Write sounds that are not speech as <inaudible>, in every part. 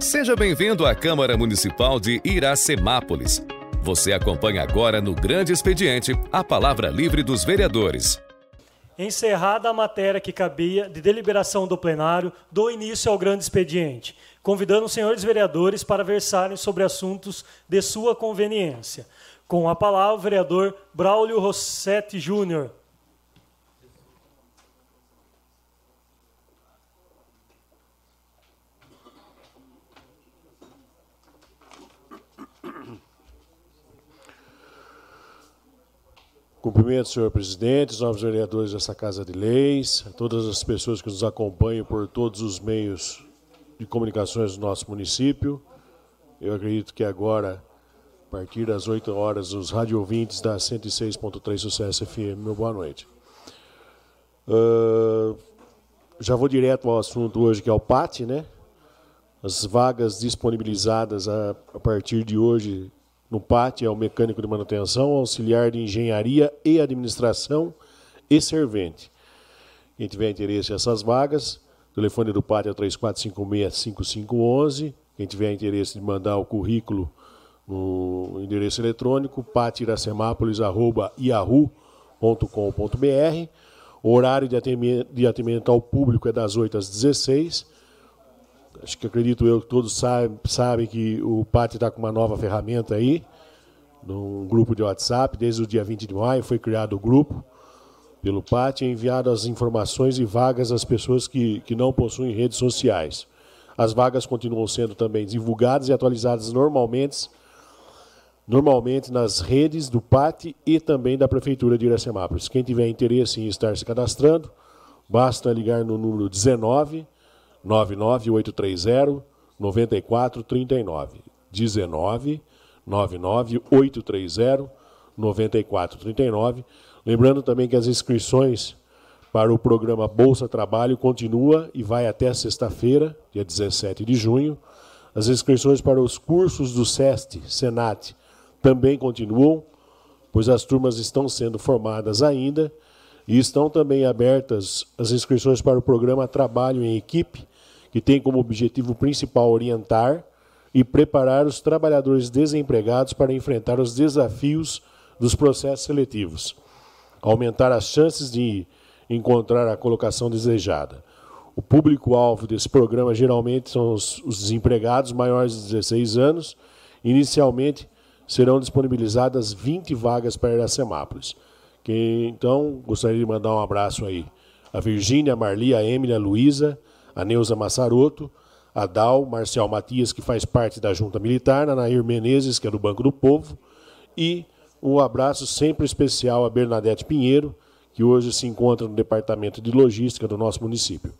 Seja bem-vindo à Câmara Municipal de Iracemápolis. Você acompanha agora no Grande Expediente a palavra livre dos vereadores. Encerrada a matéria que cabia de deliberação do plenário, dou início ao grande expediente, convidando os senhores vereadores para versarem sobre assuntos de sua conveniência. Com a palavra, o vereador Braulio Rossetti Júnior. Cumprimento, senhor presidente, os novos vereadores dessa Casa de Leis, a todas as pessoas que nos acompanham por todos os meios de comunicações do nosso município. Eu acredito que agora, a partir das 8 horas, os rádio ouvintes da 106.3 Sucesso FM, meu boa noite. Uh, já vou direto ao assunto hoje, que é o PAT, né? As vagas disponibilizadas a, a partir de hoje no PAT é o mecânico de manutenção, auxiliar de engenharia e administração e servente. Quem tiver interesse nessas vagas, o telefone do PAT é 3456-5511. Quem tiver interesse de mandar o currículo no endereço eletrônico, patiracemápolis.yahoo.com.br. O horário de atendimento ao público é das 8 às 16 acho que acredito eu que todos sabem, que o PAT está com uma nova ferramenta aí, num grupo de WhatsApp, desde o dia 20 de maio foi criado o grupo pelo PAT e enviado as informações e vagas às pessoas que, que não possuem redes sociais. As vagas continuam sendo também divulgadas e atualizadas normalmente, normalmente nas redes do PAT e também da Prefeitura de Iracemápolis. Quem tiver interesse em estar se cadastrando, basta ligar no número 19 99830 9439. 19 99830 9439. Lembrando também que as inscrições para o programa Bolsa Trabalho continua e vai até sexta-feira, dia 17 de junho. As inscrições para os cursos do SEST, SENAT, também continuam, pois as turmas estão sendo formadas ainda e estão também abertas as inscrições para o programa Trabalho em Equipe, que tem como objetivo principal orientar e preparar os trabalhadores desempregados para enfrentar os desafios dos processos seletivos, aumentar as chances de encontrar a colocação desejada. O público-alvo desse programa geralmente são os, os, desempregados maiores de 16 anos. Inicialmente, serão disponibilizadas 20 vagas para Iracemápolis. Que, então, gostaria de mandar um abraço aí a Virgínia, a Marli, a Emília, a Luísa, a Neuza Massaroto, a Dal, Marcial Matias, que faz parte da Junta Militar, a Nair Menezes, que é do Banco do Povo, e um abraço sempre especial a Bernadette Pinheiro, que hoje se encontra no Departamento de Logística do nosso município.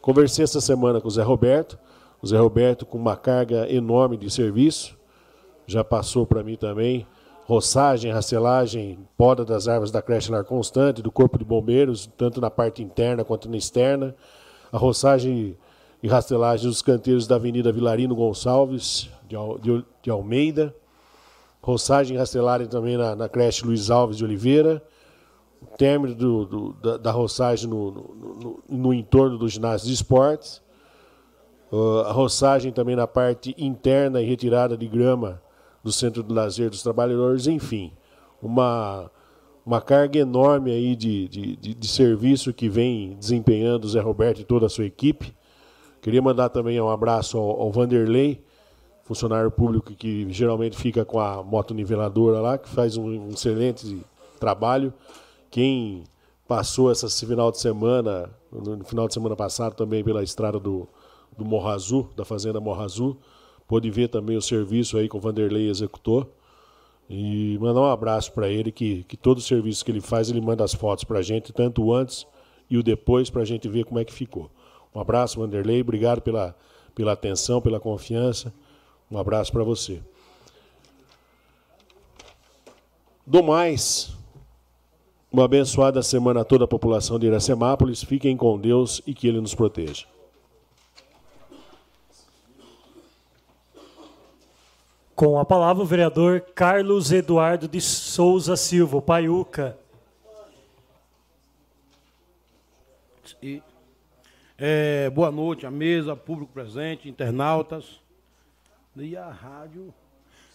Conversei essa semana com o Zé Roberto, o Zé Roberto com uma carga enorme de serviço, já passou para mim também. Roçagem, rastelagem, poda das árvores da creche Lar Constante, do Corpo de Bombeiros, tanto na parte interna quanto na externa, a roçagem e rastelagem dos canteiros da Avenida Vilarino Gonçalves, de, Almeida, roçagem e rastelagem também na, na, creche Luiz Alves de Oliveira, o término do, do, da, da, roçagem no, no, no, no, entorno do ginásio de esportes, uh, a roçagem também na parte interna e retirada de grama do Centro de Lazer dos Trabalhadores, enfim, uma uma carga enorme aí de, de, de, de, serviço que vem desempenhando o Zé Roberto e toda a sua equipe. Queria mandar também um abraço ao, ao Vanderlei, funcionário público que geralmente fica com a moto niveladora lá, que faz um, excelente trabalho. Quem passou esse final de semana, no final de semana passado também pela estrada do, do Morro Azul, da Fazenda Morro Azul, pôde ver também o serviço aí que o Vanderlei executou. E mandar um abraço para ele, que, que todo o serviço que ele faz, ele manda as fotos para a gente, tanto antes e o depois, para a gente ver como é que ficou. Um abraço, Vanderlei, obrigado pela, pela atenção, pela confiança. Um abraço para você. Do mais, uma abençoada semana a toda a população de Iracemápolis. Fiquem com Deus e que Ele nos proteja. Com a palavra o vereador Carlos Eduardo de Souza Silva, Paiuca. É, boa noite à mesa, público presente, internautas. E a rádio.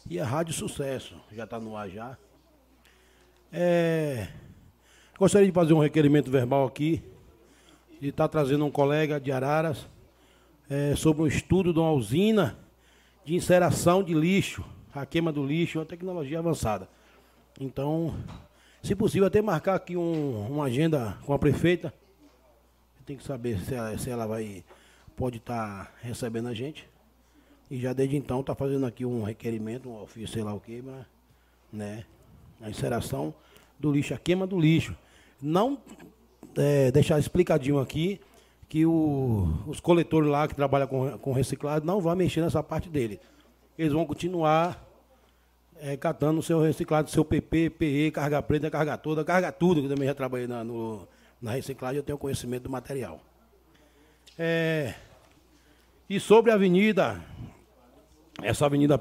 E a Rádio Sucesso. Já está no ar já. É, gostaria de fazer um requerimento verbal aqui. E estar tá trazendo um colega de Araras é, sobre um estudo de uma usina de inceração de lixo, a queima do lixo, uma tecnologia avançada. Então, se possível, até marcar aqui um, uma agenda com a prefeita. Tem que saber se ela, se ela vai pode estar tá recebendo a gente. E já desde então está fazendo aqui um requerimento, um ofício, sei lá o que, né? A inceração do lixo, a queima do lixo. Não é, deixar explicadinho aqui que o, os coletores lá que trabalham com, com reciclado não vão mexer nessa parte dele. Eles vão continuar é, catando o seu reciclado, seu PP, PE, carga preta, carga toda, carga tudo, que eu também já trabalhei na, no, na reciclagem, eu tenho conhecimento do material. É, e sobre a avenida, essa avenida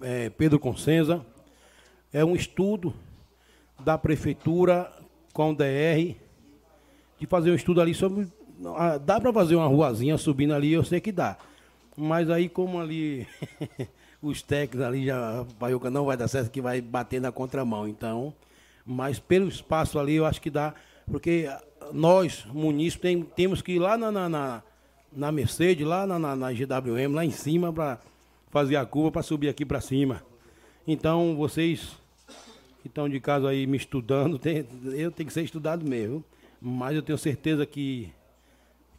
é, Pedro Consenza, é um estudo da prefeitura com o DR, de fazer um estudo ali sobre. Ah, dá para fazer uma ruazinha subindo ali, eu sei que dá. Mas aí como ali <laughs> os técnicos ali já, Paiuca não vai dar certo, que vai bater na contramão. Então, mas pelo espaço ali eu acho que dá, porque nós, munícipes, tem, temos que ir lá na, na, na, na Mercedes, lá na, na, na GWM, lá em cima, para fazer a curva para subir aqui para cima. Então, vocês que estão de casa aí me estudando, tem, eu tenho que ser estudado mesmo. Mas eu tenho certeza que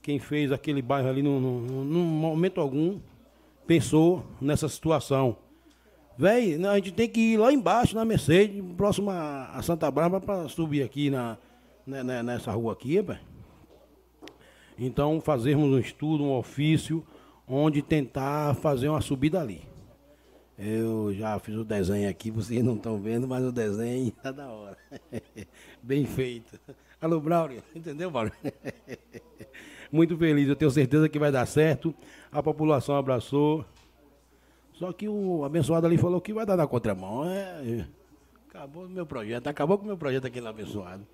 quem fez aquele bairro ali, num momento algum, pensou nessa situação. Véi, a gente tem que ir lá embaixo na Mercedes, próximo a Santa Bárbara, para subir aqui na, né, né, nessa rua aqui. Então, fazermos um estudo, um ofício, onde tentar fazer uma subida ali. Eu já fiz o desenho aqui, vocês não estão vendo, mas o desenho está <laughs> da hora. <laughs> Bem feito. Alô, Braulio, entendeu, Braulio? <laughs> Muito feliz, eu tenho certeza que vai dar certo a população abraçou. Só que o abençoado ali falou que vai dar na contramão. É, acabou o meu projeto, acabou com o meu projeto aquele abençoado.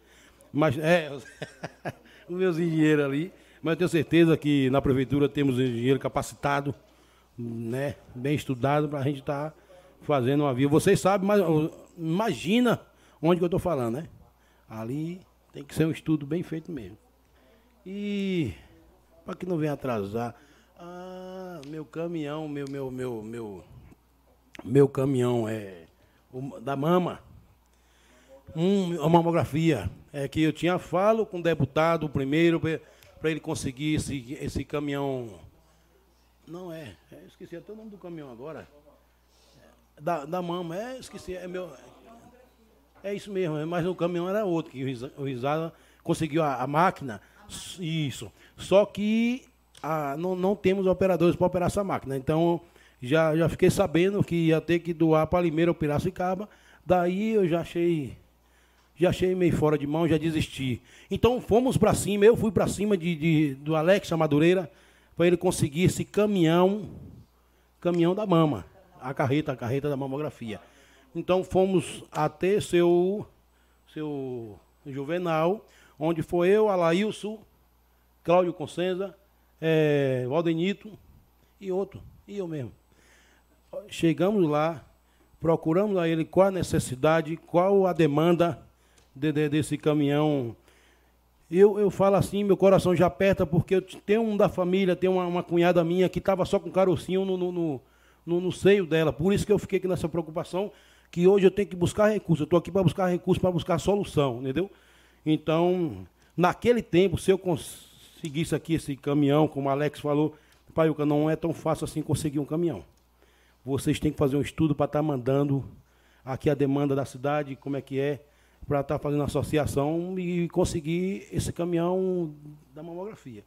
Mas é, <laughs> os meus engenheiros ali. Mas eu tenho certeza que na prefeitura temos um engenheiro capacitado, né, bem estudado, para a gente estar tá fazendo uma via. Vocês sabem, mas imagina onde que eu estou falando, né? Ali tem que ser um estudo bem feito mesmo. E para que não venha atrasar. Ah, meu caminhão, meu, meu, meu, meu, meu caminhão é da mama. Um, uma mamografia. É que eu tinha falo com o deputado primeiro para ele conseguir esse, esse caminhão. Não é, é, esqueci até o nome do caminhão agora. Da, da mama, é, esqueci, é meu. É isso mesmo, mas o caminhão era outro, que o Risada conseguiu a, a máquina. Isso. Só que a, não, não temos operadores para operar essa máquina. Então, já, já fiquei sabendo que ia ter que doar para Limeira ou Piracicaba. Daí eu já achei já achei meio fora de mão, já desisti. Então fomos para cima, eu fui para cima de, de, do Alex Madureira para ele conseguir esse caminhão, caminhão da mama, a carreta, a carreta da mamografia. Então fomos até seu, seu Juvenal, onde foi eu, Alailson, Cláudio Consenza, é, Valdenito e outro, e eu mesmo. Chegamos lá, procuramos a ele qual a necessidade, qual a demanda de, de, desse caminhão. Eu, eu falo assim, meu coração já aperta, porque eu tenho um da família, tem uma, uma cunhada minha que estava só com carocinho no, no, no, no, seio dela. Por isso que eu fiquei nessa preocupação, que hoje eu tenho que buscar recursos. Eu estou aqui para buscar recursos, para buscar solução, entendeu? Então, naquele tempo, se eu seguisse aqui esse caminhão, como o Alex falou, Paiuca, não é tão fácil assim conseguir um caminhão. Vocês têm que fazer um estudo para estar tá mandando aqui a demanda da cidade, como é que é, para estar tá fazendo associação e conseguir esse caminhão da mamografia.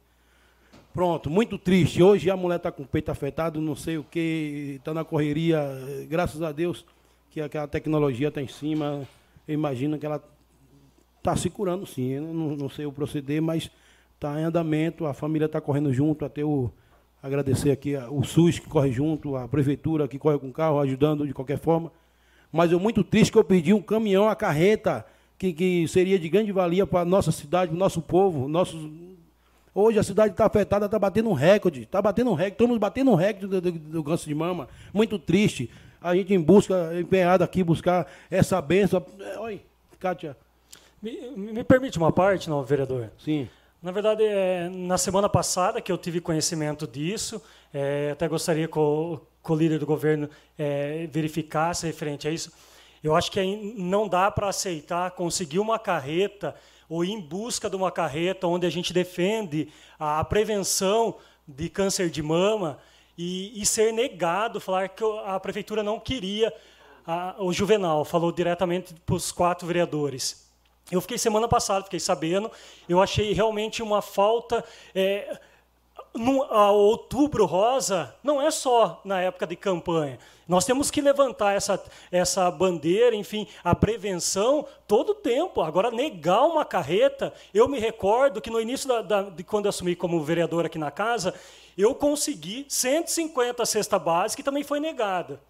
Pronto, muito triste. Hoje a mulher está com o peito afetado, não sei o que, está na correria. Graças a Deus que aquela tecnologia está em cima. Eu imagino que ela está se curando sim. Eu não, não sei o proceder, mas está em andamento, a família está correndo junto, até o agradecer aqui o SUS que corre junto, a prefeitura que corre com o carro, ajudando de qualquer forma. Mas eu muito triste que eu perdi um caminhão, a carreta, que, que seria de grande valia para a nossa cidade, para o nosso povo, nossos, Hoje a cidade está afetada, está batendo um recorde. Está batendo um recorde. Estamos batendo um recorde do, do, do câncer de mama. Muito triste. A gente em busca, empenhado aqui, buscar essa benção. Oi, Kátia. Me, me permite uma parte, não, vereador? Sim. Na verdade, é, na semana passada que eu tive conhecimento disso, é, até gostaria que o, que o líder do governo é, verificasse referente a isso. Eu acho que não dá para aceitar conseguir uma carreta ou ir em busca de uma carreta onde a gente defende a prevenção de câncer de mama e, e ser negado, falar que a prefeitura não queria. A, o Juvenal falou diretamente para os quatro vereadores. Eu fiquei semana passada, fiquei sabendo, eu achei realmente uma falta. É, no, a outubro rosa não é só na época de campanha. Nós temos que levantar essa, essa bandeira, enfim, a prevenção todo o tempo. Agora, negar uma carreta, eu me recordo que no início da, da, de quando eu assumi como vereador aqui na casa, eu consegui 150 cesta básica que também foi negada.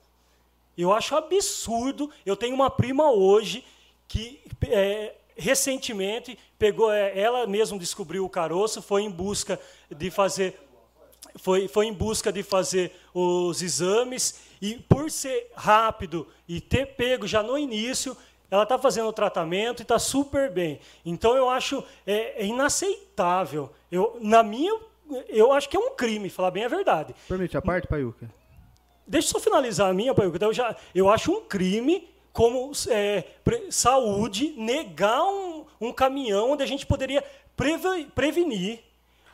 Eu acho absurdo. Eu tenho uma prima hoje que é, recentemente pegou, é, ela mesma descobriu o caroço, foi em busca de fazer foi, foi em busca de fazer os exames e por ser rápido e ter pego já no início, ela está fazendo o tratamento e está super bem. Então eu acho é, é, inaceitável. Eu, na minha, eu acho que é um crime, falar bem a verdade. Permite a parte, Paiuca? Deixa eu só finalizar a minha, Paiuca. Então, eu, já, eu acho um crime como é, saúde negar um, um, caminhão onde a gente poderia prevenir,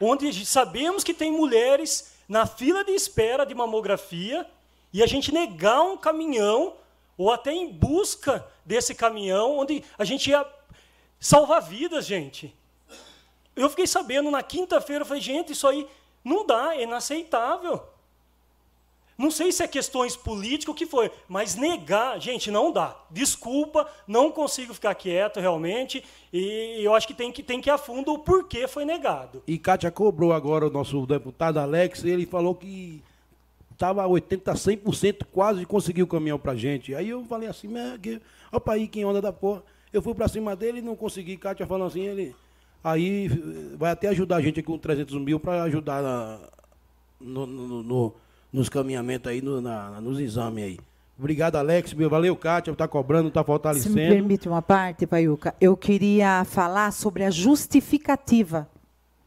onde sabemos que tem mulheres na fila de espera de mamografia e a gente negar um caminhão ou até em busca desse caminhão onde a gente ia salvar vidas, gente. Eu fiquei sabendo na quinta-feira, falei, gente, isso aí não dá, é inaceitável. Não sei se é questões políticas, o que foi, mas negar, gente, não dá. Desculpa, não consigo ficar quieto realmente, e eu acho que tem que, tem que ir a fundo o porquê foi negado. E Kátia cobrou agora o nosso deputado Alex, ele falou que estava 80%, 100% quase conseguiu o caminhão para gente. Aí eu falei assim, opa aí, quem onda da porra. Eu fui para cima dele e não consegui. Kátia falou assim, ele... Aí vai até ajudar a gente com 300 mil para ajudar na, no, no, no nos caminhamentos aí, no, na, nos exames aí. Obrigado, Alex. Valeu, Kátia, está cobrando, está fortalecendo. Se me permite uma parte, Paiuca, eu queria falar sobre a justificativa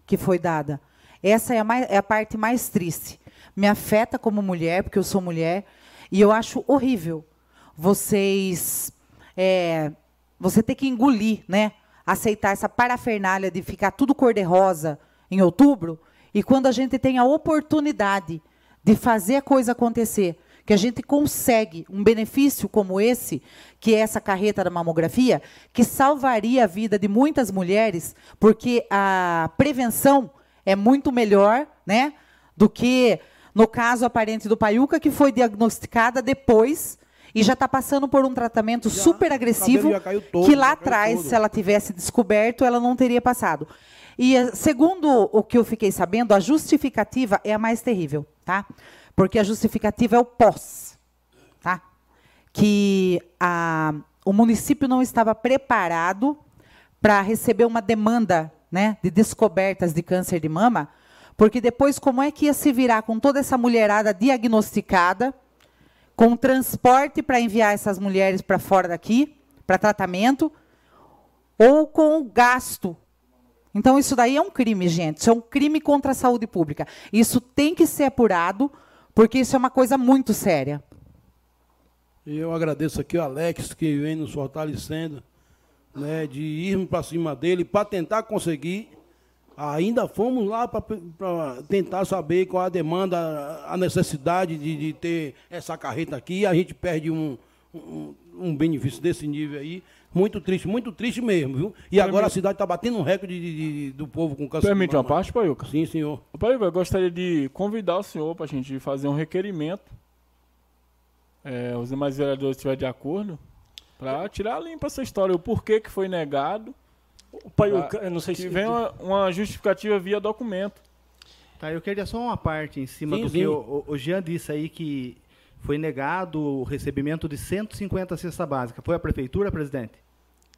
que foi dada. Essa é a, mais, é a parte mais triste. Me afeta como mulher, porque eu sou mulher, e eu acho horrível vocês. É, você ter que engolir, né? Aceitar essa parafernália de ficar tudo cor-de-rosa em outubro, e quando a gente tem a oportunidade de fazer a coisa acontecer, que a gente consegue um benefício como esse, que é essa carreta da mamografia, que salvaria a vida de muitas mulheres, porque a prevenção é muito melhor, né, do que no caso aparente do Paiuca, que foi diagnosticada depois e já está passando por um tratamento já, super agressivo, todo, que lá atrás, todo. se ela tivesse descoberto, ela não teria passado. E eh, segundo o que eu fiquei sabendo, a justificativa é a mais terrível, tá? Porque a justificativa é o pós, tá? Que a, o município não estava preparado para receber uma demanda, né, de descobertas de câncer de mama, porque depois como é que ia se virar com toda essa mulherada diagnosticada, com transporte para enviar essas mulheres para fora daqui, para tratamento, ou com gasto então, isso daí é um crime, gente. É um crime contra a saúde pública. Isso tem que ser apurado, porque isso é uma coisa muito séria. Eu agradeço aqui o Alex, que vem nos fortalecendo, né, de irmos para cima dele para tentar conseguir. Ainda fomos lá para tentar saber qual a demanda, a necessidade de, de ter essa carreta aqui. A gente perde um, um, um benefício desse nível aí. Muito triste, muito triste mesmo, viu? E Permite. agora a cidade está batendo um recorde de, de, do povo com câncer. Permite uma parte, Paiuca? Sim, senhor. Paiuca, eu gostaria de convidar o senhor para a gente fazer um requerimento. É, os demais vereadores estiverem de acordo, para tirar limpa essa história, o porquê que foi negado. O Paiuca, eu não sei que se. vem uma, uma, justificativa via documento. Tá, eu queria só uma parte em cima sim, do sim. que o, o Jean disse aí que foi negado o recebimento de 150 cesta básica. Foi a prefeitura, presidente?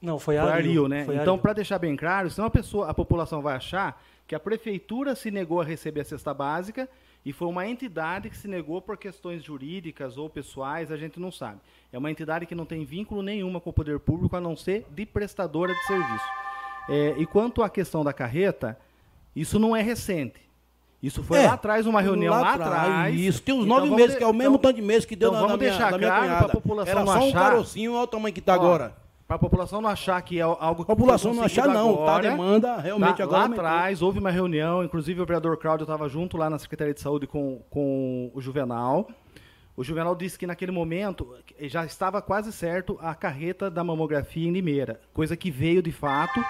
Não, foi a, foi a Rio, né? Foi então, para deixar bem claro, senão a pessoa, a população vai achar que a prefeitura se negou a receber a cesta básica e foi uma entidade que se negou por questões jurídicas ou pessoais, a gente não sabe. É uma entidade que não tem vínculo nenhuma com o poder público, a não ser de prestadora de serviço. É, e quanto à questão da carreta, isso não é recente. Isso foi é, lá atrás, uma reunião lá, atrás. Isso, tem uns então nove meses, de... que é o mesmo então, tanto de meses que deu então na, vamos na deixar minha, claro para a população Era só um achar... carocinho, olha o tamanho que está agora. Para a população não achar que é algo que A população não achar, não. Tá, a demanda realmente tá, agora. Lá atrás houve uma reunião, inclusive o vereador Cláudio estava junto lá na Secretaria de Saúde com, com o Juvenal. O Juvenal disse que naquele momento já estava quase certo a carreta da mamografia em Limeira, coisa que veio de fato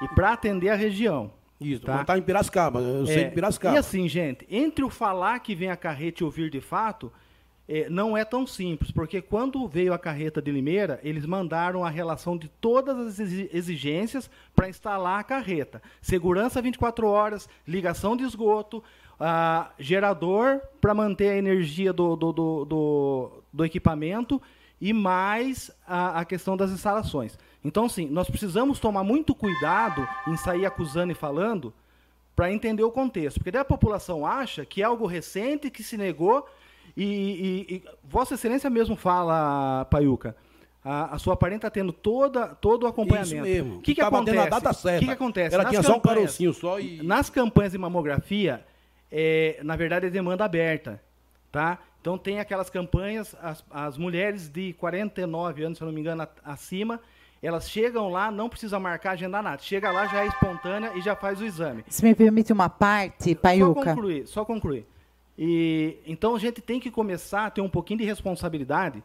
e para atender a região. Isso, tá? tá em Piracicaba, eu é, sei de Piracicaba. E assim, gente, entre o falar que vem a carreta e ouvir de fato, é, não é tão simples, porque quando veio a carreta de Limeira, eles mandaram a relação de todas as exigências para instalar a carreta. Segurança 24 horas, ligação de esgoto, uh, gerador para manter a energia do, do, do, do, do equipamento e mais a, a questão das instalações. Então, sim, nós precisamos tomar muito cuidado em sair acusando e falando para entender o contexto. Porque daí a população acha que é algo recente, que se negou e, e, e Vossa Excelência mesmo fala, Paiuca, a, a, sua parente está tendo toda, todo o acompanhamento. Isso mesmo. O que, que, acontece? a data certa. O que, que acontece? Ela nas tinha só um carocinho só e... Nas campanhas de mamografia, é, na verdade, é demanda aberta. Tá? Então, tem aquelas campanhas, as, as mulheres de 49 anos, se eu não me engano, acima, elas chegam lá, não precisa marcar, agendar nada. Chega lá, já é espontânea e já faz o exame. Se me permite uma parte, Paiuca. Só concluir, só concluir. E, então a gente tem que começar a ter um pouquinho de responsabilidade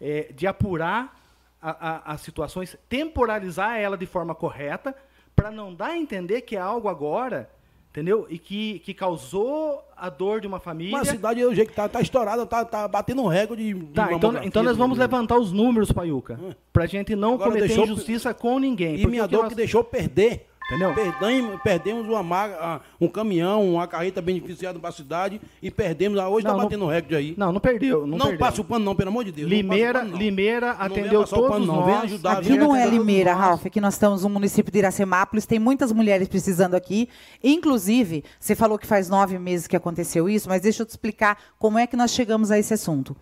é, de apurar a, a, as situações, temporalizar ela de forma correta, para não dar a entender que é algo agora, entendeu? E que, que causou a dor de uma família. Uma cidade do jeito que está tá estourada, tá, tá batendo um recorde de. Tá, então, então nós vamos levantar os números, Paiuca, hum. para a gente não Agora cometer injustiça com ninguém. E minha dor nós... que deixou perder Entendeu? Perdemos, perdemos uma maga, um caminhão, uma carreta beneficiada para a cidade e perdemos. Hoje está batendo recorde aí. Não, não perdeu. Não, não passa o pano, não, pelo amor de Deus. Limeira, pano, Limeira atendeu não todos pano, não. Vem ajudar, aqui não é Limeira, Ralf. Aqui nós estamos no município de Iracemápolis. Tem muitas mulheres precisando aqui. Inclusive, você falou que faz nove meses que aconteceu isso, mas deixa eu te explicar como é que nós chegamos a esse assunto.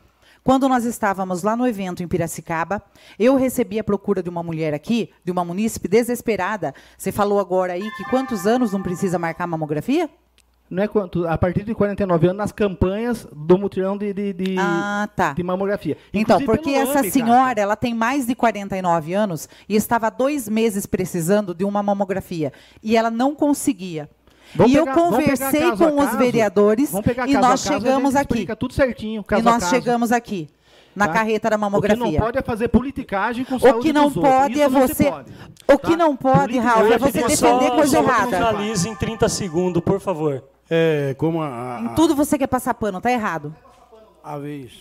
Quando nós estávamos lá no evento em Piracicaba, eu recebi a procura de uma mulher aqui, de uma munícipe desesperada. Você falou agora aí que quantos anos não precisa marcar mamografia? Não é quanto, a partir de 49 anos nas campanhas do mutirão de, de, de, ah, tá. de mamografia. Então, porque essa senhora, cara. ela tem mais de 49 anos e estava dois meses precisando de uma mamografia e ela não conseguia. Vamos e pegar, eu conversei com caso, os vereadores e nós chegamos aqui. tudo certinho, e nós chegamos aqui na tá? carreta da mamografia. O que não pode é fazer politicagem com saúde O que não pode é você. Pode, o que tá? não pode, Raul, é você defender coisa errada. Finalize em 30 segundos, por favor. É, como a, a, Em tudo você quer passar pano, tá errado. A vez.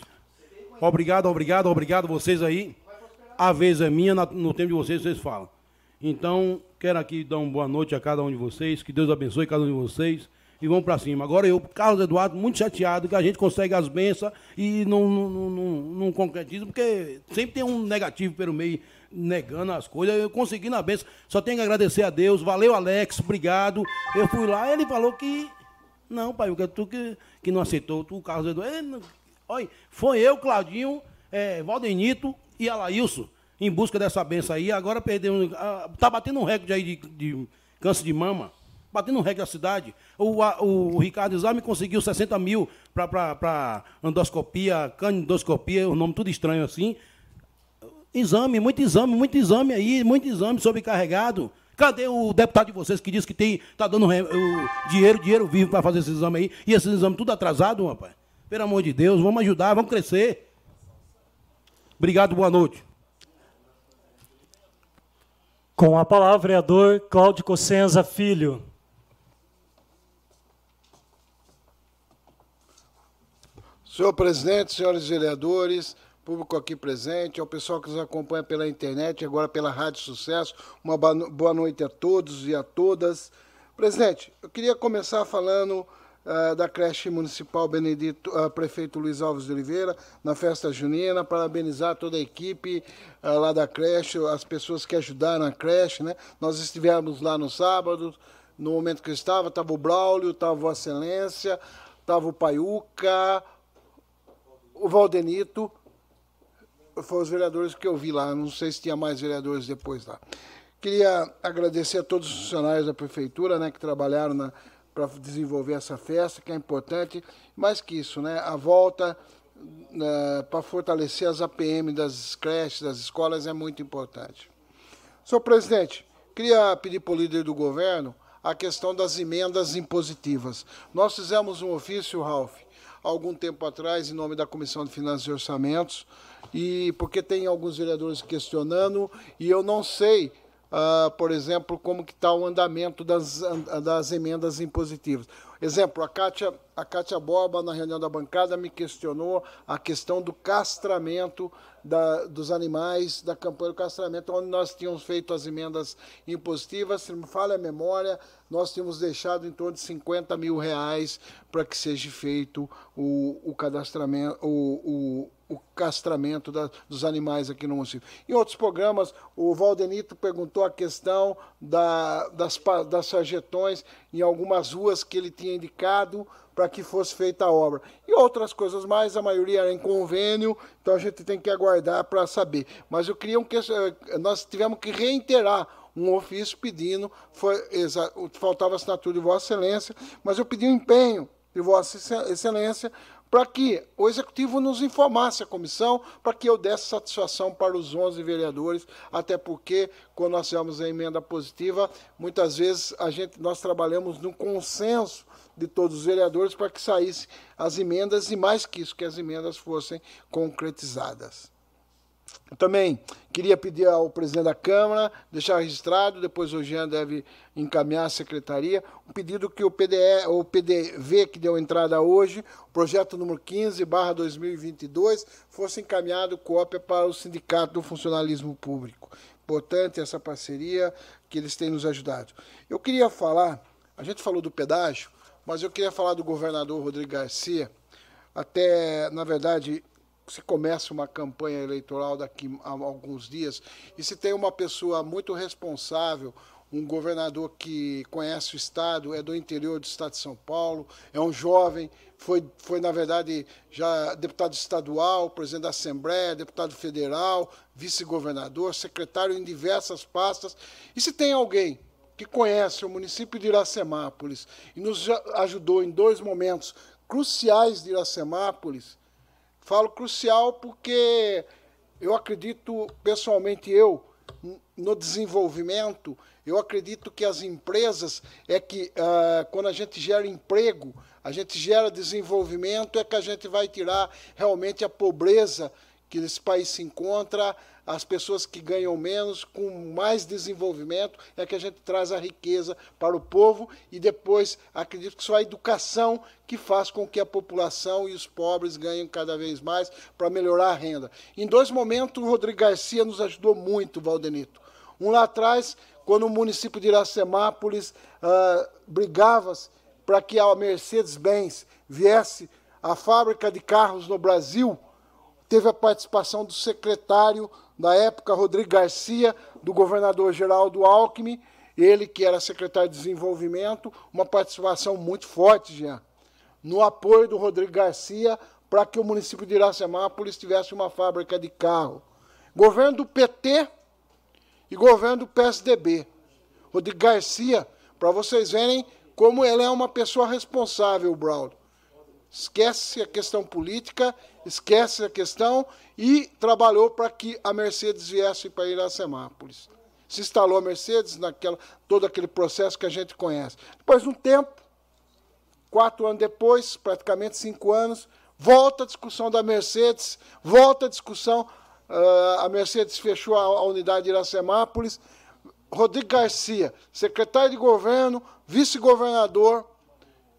Obrigado, obrigado, obrigado vocês aí. A vez é minha, no tempo de vocês, vocês falam. Então, quero aqui dar uma boa noite a cada um de vocês, que Deus abençoe cada um de vocês e vamos para cima. Agora eu, Carlos Eduardo, muito chateado que a gente consegue as bênçãos e não, não, não, não, concretiza, porque sempre tem um negativo pelo meio, negando as coisas. Eu consegui na benção, só tenho que agradecer a Deus. Valeu, Alex, obrigado. Eu fui lá, ele falou que. Não, pai, tu que, que não aceitou, tu, Carlos Eduardo. Ele, olha, foi eu, Claudinho, é, Valdenito e Alailson em busca dessa benção aí. Agora perdemos. Ah, tá batendo um recorde aí de, de câncer de mama. Batendo um recorde da cidade. O, a, o Ricardo Exame conseguiu 60 mil para endoscopia, canidoscopia, um nome tudo estranho assim. Exame, muito exame, muito exame aí, muito exame sobrecarregado. Cadê o deputado de vocês que disse que tem, tá dando o dinheiro, dinheiro vivo para fazer esse exame aí? E esse exame tudo atrasado, rapaz? Pelo amor de Deus, vamos ajudar, vamos crescer. Obrigado, boa noite. Com a palavra, vereador Cláudio Cossenza Filho. Senhor presidente, senhores vereadores, público aqui presente, ao pessoal que nos acompanha pela internet, agora pela Rádio Sucesso, uma boa noite a todos e a todas. Presidente, eu queria começar falando uh, da creche municipal Benedito, uh, prefeito Luiz Alves de Oliveira, na festa junina, parabenizar toda a equipe uh, lá da creche, as pessoas que ajudaram a creche, né? Nós estivemos lá no sábado, no momento que eu estava, estava o Braulio, estava Vossa Excelência, estava o Paiuca, o Valdenito, foram os vereadores que eu vi lá, não sei se tinha mais vereadores depois lá. Queria agradecer a todos os funcionários da prefeitura, né, que trabalharam para desenvolver essa festa, que é importante. Mais que isso, né, a volta né, para fortalecer as APM das creches, das escolas, é muito importante. Senhor presidente, queria pedir para o líder do governo a questão das emendas impositivas. Nós fizemos um ofício, Ralph, algum tempo atrás, em nome da Comissão de Finanças e Orçamentos, e porque tem alguns vereadores questionando, e eu não sei uh, por exemplo, como que está o andamento das, das emendas impositivas. Exemplo, a Kátia, a Kátia Borba, na reunião da bancada, me questionou a questão do castramento da, dos animais, da campanha do castramento, onde nós tínhamos feito as emendas impositivas, se me falha a memória, nós tínhamos deixado em torno de 50 mil reais para que seja feito o, o cadastramento, o, o o castramento da, dos animais aqui no município. Em outros programas, o Valdenito perguntou a questão da, das, das sarjetões em algumas ruas que ele tinha indicado para que fosse feita a obra. E outras coisas mais, a maioria era em convênio, então a gente tem que aguardar para saber. Mas eu queria um que nós tivemos que reiterar um ofício pedindo, foi, faltava assinatura de Vossa Excelência, mas eu pedi um empenho de Vossa Excelência para que o Executivo nos informasse a comissão, para que eu desse satisfação para os 11 vereadores, até porque, quando nós fizemos a emenda positiva, muitas vezes a gente, nós trabalhamos no consenso de todos os vereadores para que saíssem as emendas e, mais que isso, que as emendas fossem concretizadas. Também queria pedir ao presidente da Câmara, deixar registrado, depois o Jean deve encaminhar à secretaria, um pedido que o PDE, o PDV que deu entrada hoje, projeto número 15, barra 2022, fosse encaminhado cópia para o Sindicato do Funcionalismo Público. Importante essa parceria que eles têm nos ajudado. Eu queria falar, a gente falou do pedágio, mas eu queria falar do governador Rodrigo Garcia, até, na verdade, se começa uma campanha eleitoral daqui a alguns dias e se tem uma pessoa muito responsável, um governador que conhece o Estado, é do interior do Estado de São Paulo, é um jovem, foi, foi na verdade, já deputado estadual, presidente da Assembleia, deputado federal, vice-governador, secretário em diversas pastas. E se tem alguém que conhece o município de Iracemápolis e nos ajudou em dois momentos cruciais de Iracemápolis, Falo crucial porque eu acredito, pessoalmente eu, no desenvolvimento, eu acredito que as empresas é que uh, quando a gente gera emprego, a gente gera desenvolvimento, é que a gente vai tirar realmente a pobreza que esse país se encontra, as pessoas que ganham menos, com mais desenvolvimento, é que a gente traz a riqueza para o povo e depois acredito que só a educação que faz com que a população e os pobres ganhem cada vez mais para melhorar a renda. Em dois momentos, o Rodrigo Garcia nos ajudou muito, Valdenito. Um lá atrás, quando o município de Iracemápolis uh, brigava para que a Mercedes-Benz viesse a fábrica de carros no Brasil, teve a participação do secretário da época, Rodrigo Garcia, do governador Geraldo Alckmin, ele que era secretário de Desenvolvimento, uma participação muito forte, Jean, no apoio do Rodrigo Garcia para que o município de Iracemápolis tivesse uma fábrica de carro. Governo do PT e governo do PSDB. Rodrigo Garcia, para vocês verem como ele é uma pessoa responsável, Braulio esquece a questão política, esquece a questão e trabalhou para que a Mercedes viesse para Iracemápolis. Se instalou a Mercedes naquela todo aquele processo que a gente conhece. Depois de um tempo, quatro anos depois, praticamente cinco anos, volta a discussão da Mercedes, volta a discussão, uh, a Mercedes fechou a, a unidade de Iracemápolis, Rodrigo Garcia, secretário de governo, vice-governador,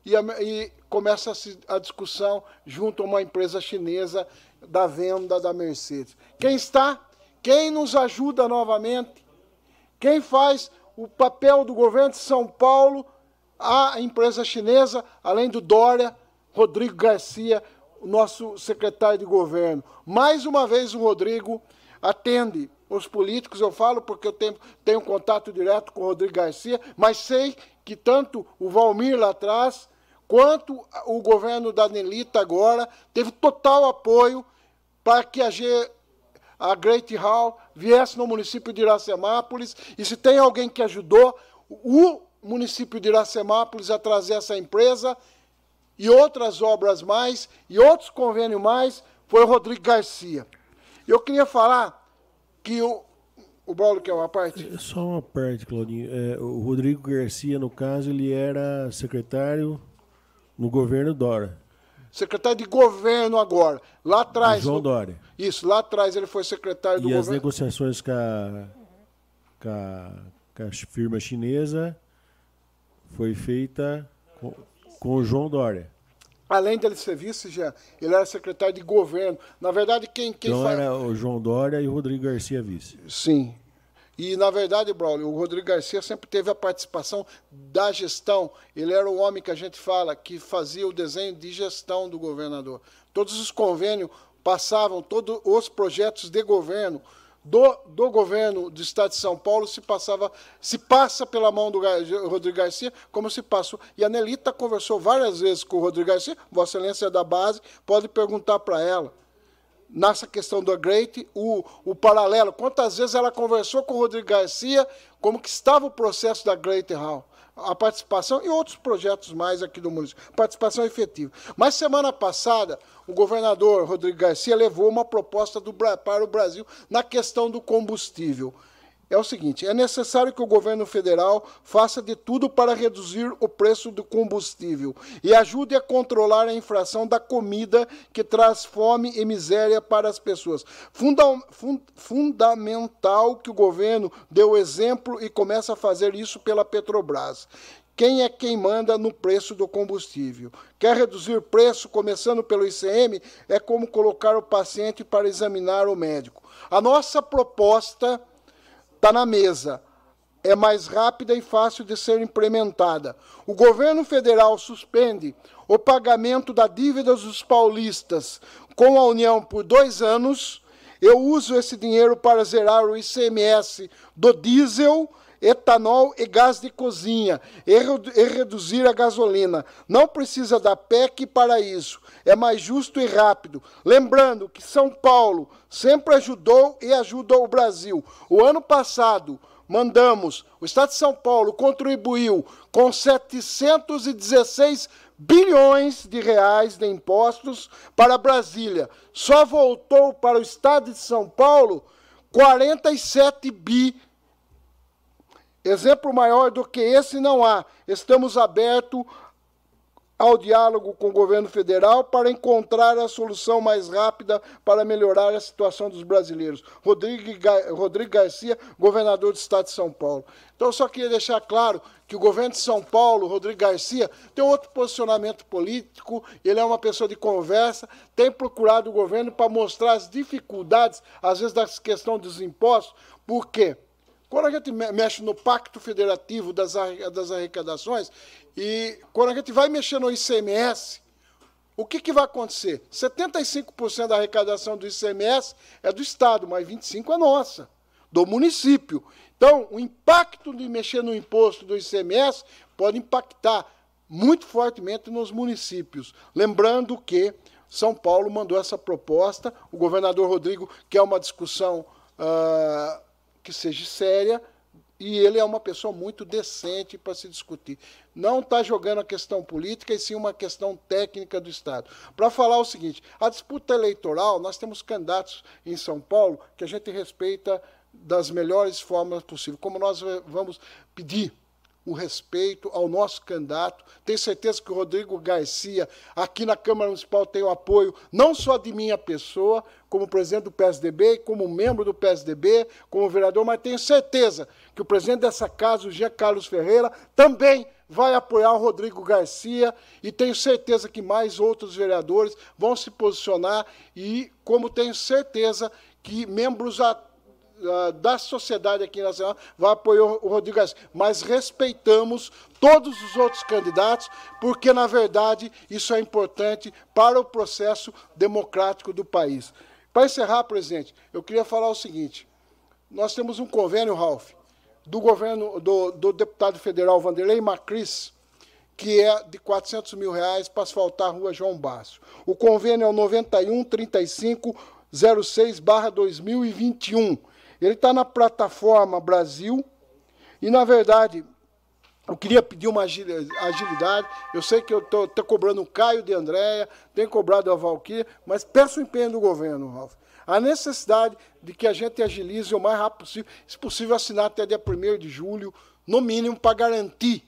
e, e começa a, discussão junto a uma empresa chinesa da venda da Mercedes. Quem está? Quem nos ajuda novamente? Quem faz o papel do governo de São Paulo a empresa chinesa, além do Dória, Rodrigo Garcia, o nosso secretário de governo. Mais uma vez o Rodrigo atende os políticos, eu falo porque eu tenho, tenho contato direto com o Rodrigo Garcia, mas sei que tanto o Valmir lá atrás, quanto o governo da Nelita agora, teve total apoio para que a, G, a Great Hall viesse no município de Iracemápolis, e se tem alguém que ajudou o município de Iracemápolis a trazer essa empresa e outras obras mais, e outros convênios mais, foi o Rodrigo Garcia. Eu queria falar que o, o Braulio quer uma parte? É, só uma parte, Claudinho. É, o Rodrigo Garcia, no caso, ele era secretário no governo Dora. Secretário de governo agora. Lá atrás. João Dória. Isso, lá atrás ele foi secretário do e governo. E as negociações com a, com a, com a firma chinesa foi feita com, com o João Dória. Além dele ser vice, já, ele era secretário de governo. Na verdade, quem, quem então faz... era o João Dória e o Rodrigo Garcia vice. Sim. E, na verdade, Braulio, o Rodrigo Garcia sempre teve a participação da gestão. Ele era o homem que a gente fala que fazia o desenho de gestão do governador. Todos os convênios passavam, todos os projetos de governo do, do governo do Estado de São Paulo se passava, se passa pela mão do Rodrigo Garcia, como se passou. E a Nelita conversou várias vezes com o Rodrigo Garcia, Vossa Excelência da base, pode perguntar para ela. Nessa questão do Great, o, o paralelo, quantas vezes ela conversou com o Rodrigo Garcia, como que estava o processo da Great Hall a participação e outros projetos mais aqui do município. Participação efetiva. Mas semana passada, o governador Rodrigo Garcia levou uma proposta do, para o Brasil na questão do combustível é o seguinte: é necessário que o governo federal faça de tudo para reduzir o preço do combustível e ajude a controlar a infração da comida que traz fome e miséria para as pessoas. Funda fund fundamental que o governo dê o exemplo e comece a fazer isso pela Petrobras. Quem é quem manda no preço do combustível? Quer reduzir preço, começando pelo ICM, é como colocar o paciente para examinar o médico. A nossa proposta está na mesa. É mais rápida e fácil de ser implementada. O governo federal suspende o pagamento da dívida dos paulistas com a União por dois anos. Eu uso esse dinheiro para zerar o ICMS do diesel, etanol e gás de cozinha e, reduzir a gasolina. Não precisa da PEC para isso. É mais justo e rápido. Lembrando que São Paulo sempre ajudou e ajuda o Brasil. O ano passado, mandamos, o Estado de São Paulo contribuiu com 716 bilhões de reais de impostos para Brasília. Só voltou para o Estado de São Paulo 47 bi Exemplo maior do que esse não há. Estamos abertos ao diálogo com o governo federal para encontrar a solução mais rápida para melhorar a situação dos brasileiros. Rodrigo, Rodrigo Garcia, governador do estado de São Paulo. Então, eu só queria deixar claro que o governo de São Paulo, Rodrigo Garcia, tem outro posicionamento político, ele é uma pessoa de conversa, tem procurado o governo para mostrar as dificuldades, às vezes, da questão dos impostos. Por quê? Quando a gente mexe no pacto federativo das, das arrecadações, e quando a gente vai mexer no ICMS, o que, que vai acontecer? 75% da arrecadação do ICMS é do Estado, mas 25% é nossa, do município. Então, o impacto de mexer no imposto do ICMS pode impactar muito fortemente nos municípios. Lembrando que São Paulo mandou essa proposta, o governador Rodrigo quer uma discussão uh, que seja séria, e ele é uma pessoa muito decente para se discutir. Não está jogando a questão política, e sim uma questão técnica do Estado. Para falar o seguinte: a disputa eleitoral, nós temos candidatos em São Paulo que a gente respeita das melhores formas possíveis. Como nós vamos pedir o respeito ao nosso candidato. Tenho certeza que o Rodrigo Garcia, aqui na Câmara Municipal, tem o apoio não só de minha pessoa, como presidente do PSDB, como membro do PSDB, como vereador, mas tenho certeza que o presidente dessa casa, o Jean Carlos Ferreira, também vai apoiar o Rodrigo Garcia e tenho certeza que mais outros vereadores vão se posicionar e como tenho certeza que membros uh, da sociedade aqui nacional vai apoiar o Rodrigo Garcia. Mas respeitamos todos os outros candidatos, porque, na verdade, isso é importante para o processo democrático do país. Para encerrar, presidente, eu queria falar o seguinte. Nós temos um convênio, Ralph, do governo do, do deputado federal Vanderlei Macris, que é de 400 mil reais para asfaltar a rua João Basso. O convênio é o 91 35 06 2021. Ele está na plataforma Brasil e, na verdade, eu queria pedir uma agilidade. Eu sei que eu estou cobrando o Caio de Andréia, tenho cobrado a Valquíria, mas peço o empenho do governo, Ralf. A necessidade de que a gente agilize o mais rápido possível, se possível assinar até dia 1 de julho, no mínimo, para garantir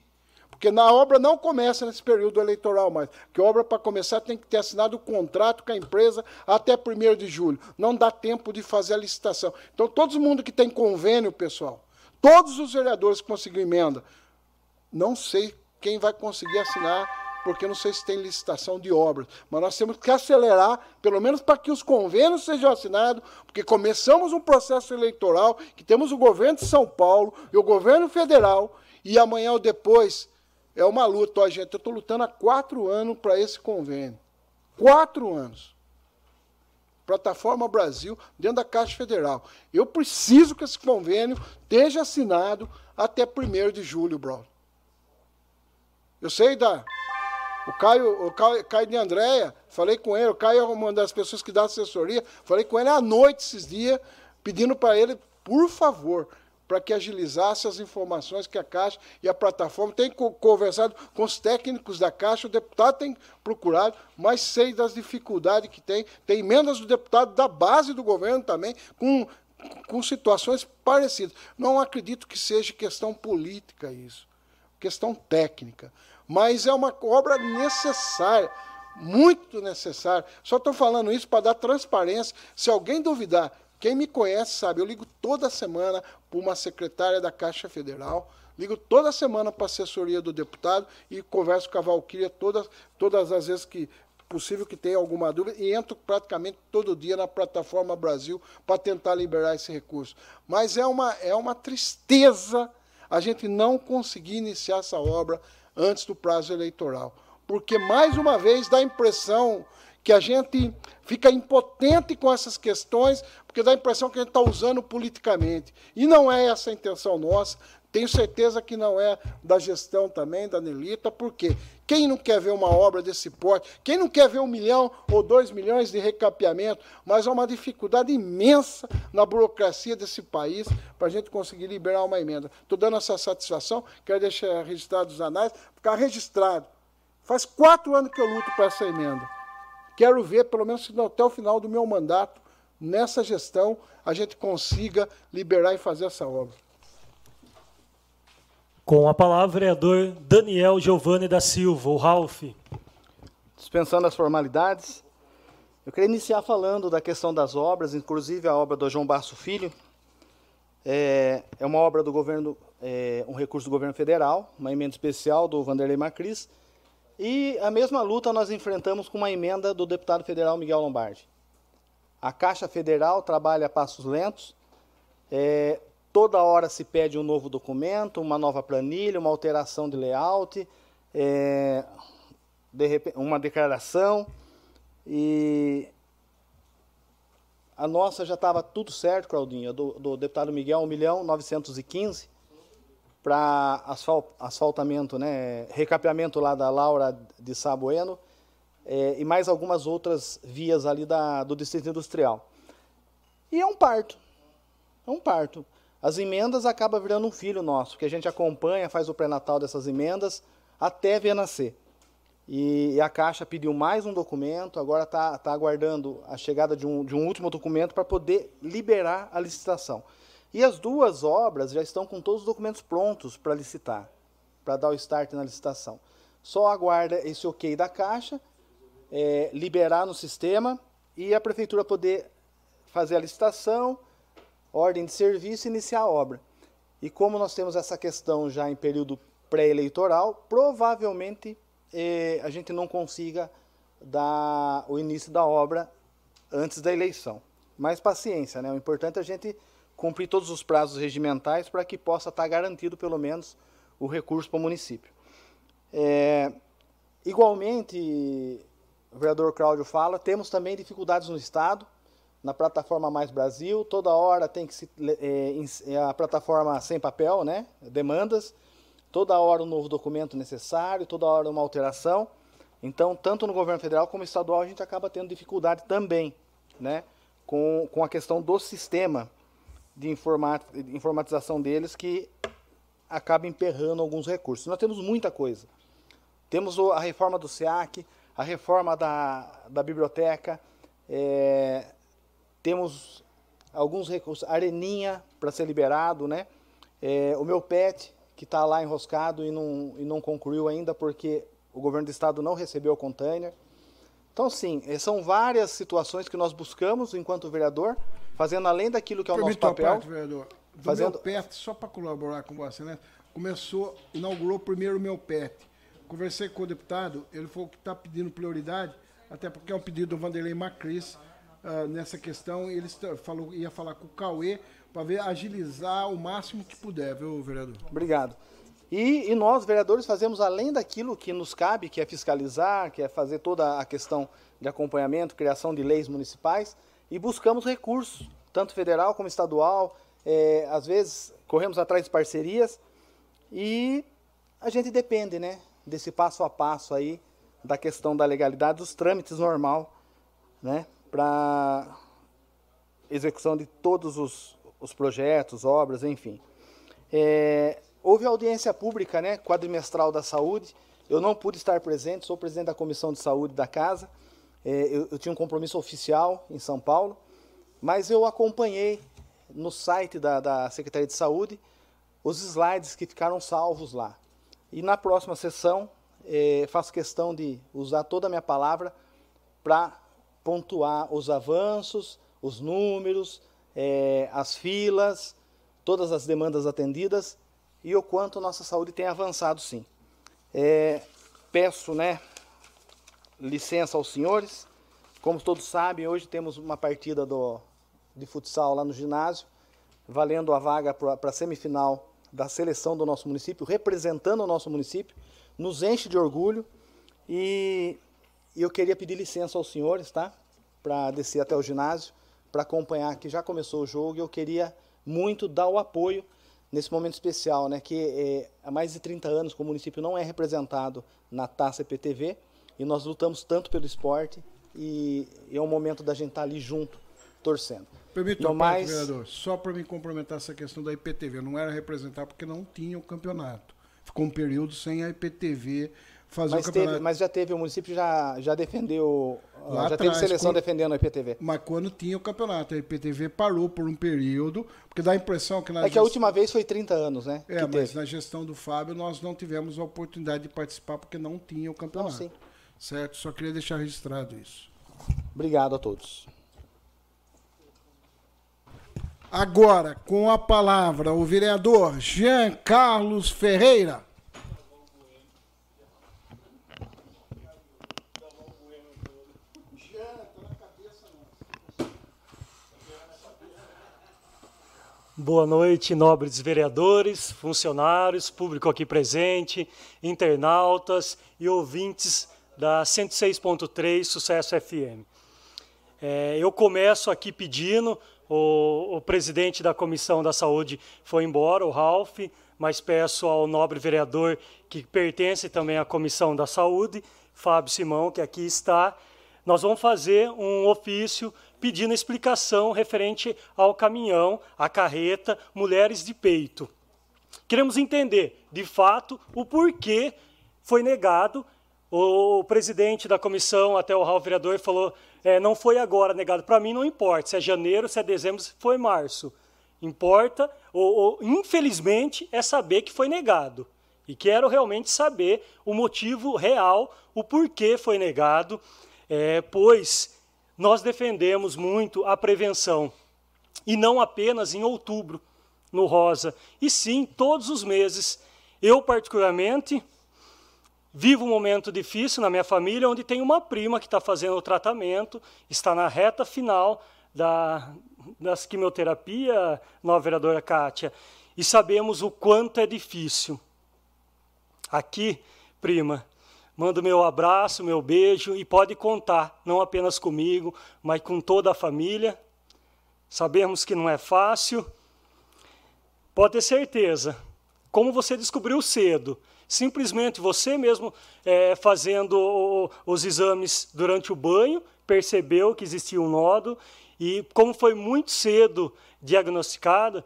porque na obra não começa nesse período eleitoral mais. Porque obra, para começar, tem que ter assinado o contrato com a empresa até 1 de julho. Não dá tempo de fazer a licitação. Então, todo mundo que tem convênio, pessoal, todos os vereadores que conseguiram emenda, não sei quem vai conseguir assinar, porque não sei se tem licitação de obras. Mas nós temos que acelerar, pelo menos para que os convênios sejam assinados, porque começamos um processo eleitoral, que temos o governo de São Paulo e o governo federal, e amanhã ou depois é uma luta. Ó, gente, eu estou lutando há quatro anos para esse convênio. Quatro anos. Plataforma Brasil, dentro da Caixa Federal. Eu preciso que esse convênio esteja assinado até 1 de julho, Brown. Eu sei da. O Caio, o Caio, Caio de Andréia, falei com ele, o Caio é uma das pessoas que dá assessoria, falei com ele à noite esses dias, pedindo para ele, por favor, para que agilizasse as informações que a Caixa e a plataforma têm conversado com os técnicos da Caixa, o deputado tem procurado, mas sei das dificuldades que tem. Tem emendas do deputado da base do governo também, com, com situações parecidas. Não acredito que seja questão política isso, questão técnica. Mas é uma obra necessária muito necessária. Só estou falando isso para dar transparência. Se alguém duvidar quem me conhece sabe, eu ligo toda semana para uma secretária da Caixa Federal, ligo toda semana para a assessoria do deputado e converso com a Valquíria todas, todas as vezes que possível que tenha alguma dúvida e entro praticamente todo dia na plataforma Brasil para tentar liberar esse recurso. Mas é uma, é uma tristeza a gente não conseguir iniciar essa obra antes do prazo eleitoral. Porque, mais uma vez, dá a impressão que a gente fica impotente com essas questões, porque dá a impressão que a gente está usando politicamente. E não é essa a intenção nossa. Tenho certeza que não é da gestão também, da Nelita, porque quem não quer ver uma obra desse porte, quem não quer ver um milhão ou dois milhões de recapeamento, mas há uma dificuldade imensa na burocracia desse país para a gente conseguir liberar uma emenda. Estou dando essa satisfação, quero deixar registrado os anais, ficar registrado. Faz quatro anos que eu luto para essa emenda. Quero ver, pelo menos até o final do meu mandato, nessa gestão, a gente consiga liberar e fazer essa obra. Com a palavra, vereador Daniel Giovanni da Silva, o Ralph. Dispensando as formalidades, eu queria iniciar falando da questão das obras, inclusive a obra do João Barço Filho. É, é uma obra do governo, é, um recurso do governo federal, uma emenda especial do Vanderlei Macris, e a mesma luta nós enfrentamos com uma emenda do deputado federal Miguel Lombardi. A Caixa Federal trabalha a passos lentos, é, toda hora se pede um novo documento, uma nova planilha, uma alteração de layout, é, de repente, uma declaração, e a nossa já estava tudo certo, Claudinha, do, do deputado Miguel, 1 milhão 915, para asfalt, asfaltamento, né, recapeamento lá da Laura de Sabueno é, e mais algumas outras vias ali da, do Distrito Industrial. E é um parto, é um parto. As emendas acabam virando um filho nosso, que a gente acompanha, faz o pré-natal dessas emendas até ver nascer. E, e, a Caixa pediu mais um documento, agora está tá aguardando a chegada de um, de um último documento para poder liberar a licitação. E as duas obras já estão com todos os documentos prontos para licitar, para dar o start na licitação. Só aguarda esse ok da Caixa, é, liberar no sistema e a Prefeitura poder fazer a licitação, ordem de serviço e iniciar a obra. E como nós temos essa questão já em período pré-eleitoral, provavelmente eh, a gente não consiga dar o início da obra antes da eleição. Mas paciência, né? O importante é a gente cumprir todos os prazos regimentais para que possa estar garantido, pelo menos, o recurso para o município. É, igualmente, o vereador Cláudio fala, temos também dificuldades no Estado, na plataforma Mais Brasil, toda hora tem que se, é, é, a plataforma sem papel, né, demandas, toda hora um novo documento necessário, toda hora uma alteração. Então, tanto no governo federal como estadual, a gente acaba tendo dificuldade também, né, com, com a questão do sistema de, de informatização deles, que acaba emperrando alguns recursos. Nós temos muita coisa. Temos a reforma do SEAC, a reforma da, da biblioteca, é, temos alguns recursos, areninha para ser liberado, né? É, o meu PET, que está lá enroscado e não, e não concluiu ainda porque o governo do estado não recebeu o container. Então, sim, é, são várias situações que nós buscamos enquanto vereador, fazendo além daquilo que é o nosso papel. Parte, vereador. Do fazendo... meu PET, só para colaborar com você, né? Começou, inaugurou primeiro o meu PET. Conversei com o deputado, ele falou que está pedindo prioridade, até porque é um pedido do Vanderlei Macris uh, nessa questão. Ele falou, ia falar com o Cauê para ver agilizar o máximo que puder, viu, vereador? Obrigado. E, e, nós, vereadores, fazemos além daquilo que nos cabe, que é fiscalizar, que é fazer toda a questão de acompanhamento, criação de leis municipais, e buscamos recursos, tanto federal como estadual. É, às vezes corremos atrás de parcerias e a gente depende, né, desse passo a passo aí da questão da legalidade, dos trâmites normal, né, para execução de todos os, os projetos, obras, enfim. É, Houve audiência pública, né, quadrimestral da saúde. Eu não pude estar presente, sou presidente da comissão de saúde da casa. É, eu, eu, tinha um compromisso oficial em São Paulo, mas eu acompanhei no site da, da Secretaria de Saúde os slides que ficaram salvos lá. E na próxima sessão, é, faço questão de usar toda a minha palavra para pontuar os avanços, os números, é, as filas, todas as demandas atendidas e o quanto nossa saúde tem avançado sim. É, peço né, licença aos senhores. Como todos sabem, hoje temos uma partida do, de futsal lá no ginásio, valendo a vaga para a semifinal da seleção do nosso município, representando o nosso município, nos enche de orgulho e, eu queria pedir licença aos senhores, tá? Para descer até o ginásio, para acompanhar que já começou o jogo e eu queria muito dar o apoio nesse momento especial, né, que é, há mais de 30 anos que o município não é representado na Taça EPTV e nós lutamos tanto pelo esporte e, é um momento da gente estar ali junto, torcendo. Permita, no mais... vereador, só para me complementar essa questão da IPTV, não era representar porque não tinha o campeonato. Ficou um período sem a IPTV fazer mas o campeonato. Teve, mas já teve, o município já, já defendeu, Lá já atrás, teve seleção quando, defendendo a IPTV. Mas quando tinha o campeonato, a IPTV parou por um período, porque dá a impressão que... Na é gest... que a última vez foi 30 anos, né? É, mas teve. na gestão do Fábio nós não tivemos a oportunidade de participar porque não tinha o campeonato. Não, sim. Certo? Só queria deixar registrado isso. Obrigado a todos. Agora, com a palavra, o vereador Jean Carlos Ferreira. Boa noite, nobres vereadores, funcionários, público aqui presente, internautas e ouvintes da 106.3 Sucesso FM. É, eu começo aqui pedindo, o, o, presidente da Comissão da Saúde foi embora, o Ralph, mas peço ao nobre vereador que pertence também à Comissão da Saúde, Fábio Simão, que aqui está, nós vamos fazer um ofício pedindo explicação referente ao caminhão, à carreta, mulheres de peito. Queremos entender, de fato, o porquê foi negado. O presidente da comissão, até o Raul vereador, falou: é, não foi agora negado. Para mim, não importa se é janeiro, se é dezembro, se foi março. Importa, ou, ou, infelizmente, é saber que foi negado. E quero realmente saber o motivo real, o porquê foi negado, é, pois nós defendemos muito a prevenção. E não apenas em outubro, no Rosa, e sim todos os meses. Eu, particularmente, vivo um momento difícil na minha família, onde tem uma prima que está fazendo o tratamento, está na reta final da, das quimioterapia, nova vereadora Kátia, e sabemos o quanto é difícil. Aqui, prima, mando meu abraço, meu beijo e pode contar, não apenas comigo, mas com toda a família. Sabemos que não é fácil. Pode ter certeza, como você descobriu cedo, simplesmente você mesmo é, fazendo os exames durante o banho, percebeu que existia um nódo e como foi muito cedo diagnosticado,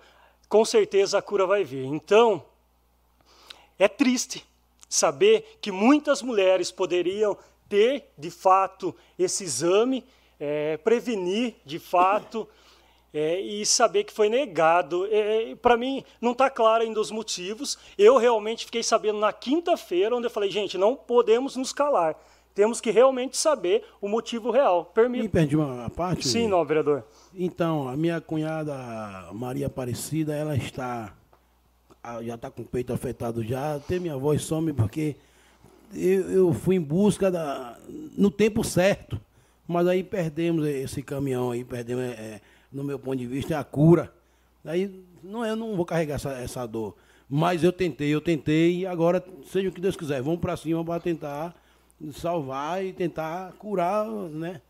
com certeza a cura vai vir. Então, é triste saber que muitas mulheres poderiam ter, de fato, esse exame, é, prevenir, de fato, é, e saber que foi negado. É, Para mim, não está claro ainda os motivos. Eu realmente fiquei sabendo na quinta-feira, onde eu falei, gente, não podemos nos calar. Temos que realmente saber o motivo real. Permita. Me perdi uma parte? Sim, não, vereador. Então, a minha cunhada Maria Aparecida, ela está já está com o peito afetado já, até minha voz some porque eu, eu, fui em busca da no tempo certo, mas aí perdemos esse caminhão aí, perdemos, é, é no meu ponto de vista, é a cura. Aí não, eu não vou carregar essa, essa dor. Mas eu tentei, eu tentei, e agora, seja o que Deus quiser, vamos para cima para tentar salvar e tentar curar, né?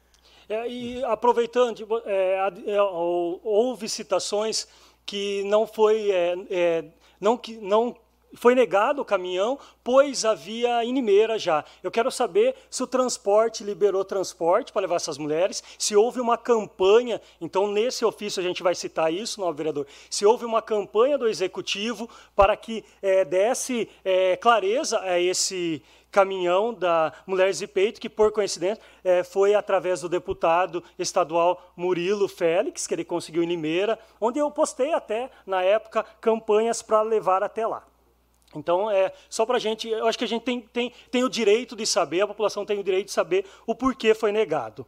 É, e aproveitando, é, é, houve citações que não foi é, é, não que não foi negado o caminhão, pois havia inimeira já. Eu quero saber se o transporte liberou transporte para levar essas mulheres, se houve uma campanha, então nesse ofício a gente vai citar isso, novo vereador, se houve uma campanha do executivo para que é, desse é, clareza a esse caminhão da Mulheres e Peito, que por coincidência é, foi através do deputado estadual Murilo Félix, que ele conseguiu em Limeira, onde eu postei até, na época, campanhas para levar até lá. Então, é só para a gente, eu acho que a gente tem, tem, tem o direito de saber, a população tem o direito de saber o porquê foi negado.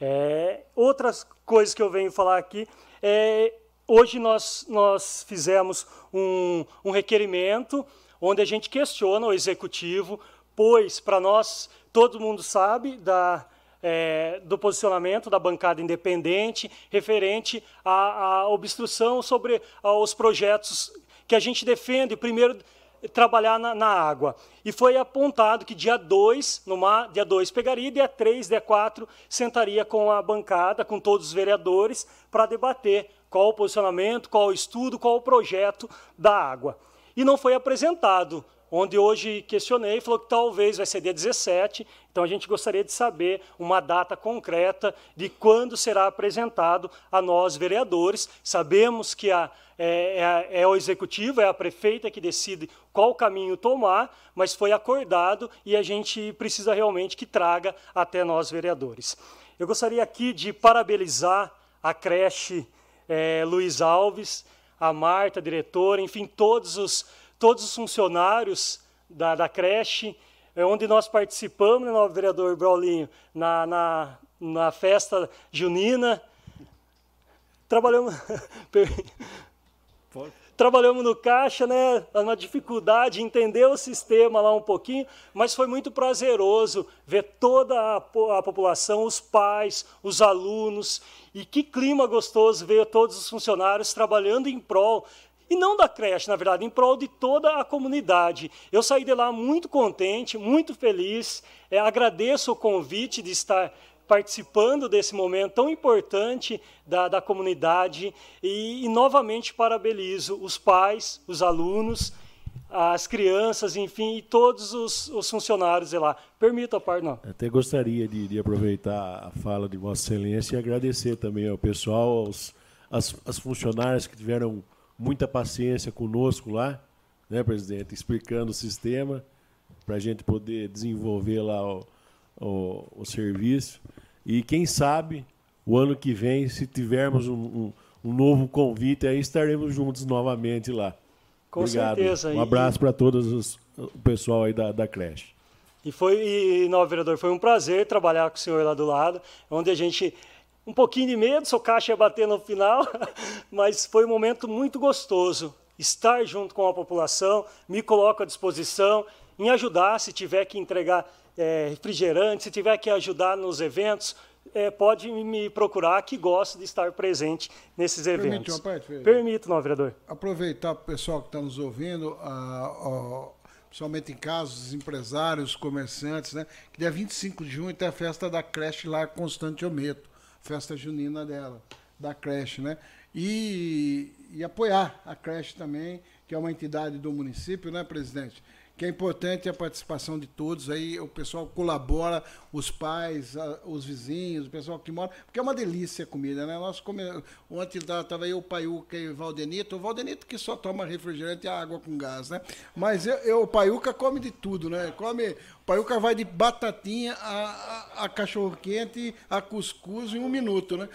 É, outras coisas que eu venho falar aqui, é, hoje nós, nós fizemos um, um requerimento onde a gente questiona o executivo pois para nós todo mundo sabe da, é, do posicionamento da bancada independente referente à, à obstrução sobre os projetos que a gente defende, primeiro trabalhar na, na, água. E foi apontado que dia 2, numa, dia 2 pegaria, dia 3, dia 4, sentaria com a bancada, com todos os vereadores, para debater qual o posicionamento, qual o estudo, qual o projeto da água. E não foi apresentado onde hoje questionei, falou que talvez vai ser dia 17, então a gente gostaria de saber uma data concreta de quando será apresentado a nós, vereadores. Sabemos que a, é, é, é, o executivo, é a prefeita que decide qual caminho tomar, mas foi acordado e a gente precisa realmente que traga até nós, vereadores. Eu gostaria aqui de parabenizar a creche é, Luiz Alves, a Marta, a diretora, enfim, todos os todos os funcionários da, da creche, é onde nós participamos, né, vereador Braulinho, na, na, na festa junina. Trabalhamos. <laughs> Trabalhamos no caixa, né? Uma dificuldade, entender o sistema lá um pouquinho, mas foi muito prazeroso ver toda a, a população, os pais, os alunos, e que clima gostoso ver todos os funcionários trabalhando em prol e não da creche, na verdade, em prol de toda a comunidade. Eu saí de lá muito contente, muito feliz. É, agradeço o convite de estar participando desse momento tão importante da, da comunidade e, e, novamente parabenizo os pais, os alunos, as crianças, enfim, e todos os, os funcionários de lá. Permita não. Até gostaria de, de, aproveitar a fala de Vossa Excelência e agradecer também ao pessoal, aos, as, as funcionárias que tiveram muita paciência conosco lá, né, presidente, explicando o sistema para a gente poder desenvolver lá o, o, o, serviço. E quem sabe o ano que vem, se tivermos um, um, um novo convite, aí estaremos juntos novamente lá. Com Obrigado. certeza. Um abraço para todos os, o pessoal aí da, da creche. E foi, e, não, vereador, foi um prazer trabalhar com o senhor lá do lado, onde a gente um pouquinho de medo, seu caixa ia bater no final, <laughs> mas foi um momento muito gostoso estar junto com a população, me coloco à disposição em ajudar, se tiver que entregar é, refrigerante, se tiver que ajudar nos eventos, é, pode me procurar, que gosto de estar presente nesses eventos. Permite uma parte, vereador? Permito, não, vereador. Aproveitar para o pessoal que está nos ouvindo, ah, ó, principalmente em casos, os empresários, os comerciantes, né? Que dia 25 de junho tem a festa da creche lá Constante Ometo, festa junina dela, da creche, né? E, e apoiar a creche também, que é uma entidade do município, né, presidente? Que é importante a participação de todos aí, o pessoal colabora, os pais, a, os vizinhos, o pessoal que mora, porque é uma delícia a comida, né? Nós come... Ontem estava aí o Paiuca e o Valdenito, o Valdenito que só toma refrigerante e água com gás, né? Mas eu, eu, o Paiuca come de tudo, né? Come, o Paiuca vai de batatinha a, a, a cachorro-quente, a cuscuz em um minuto, né?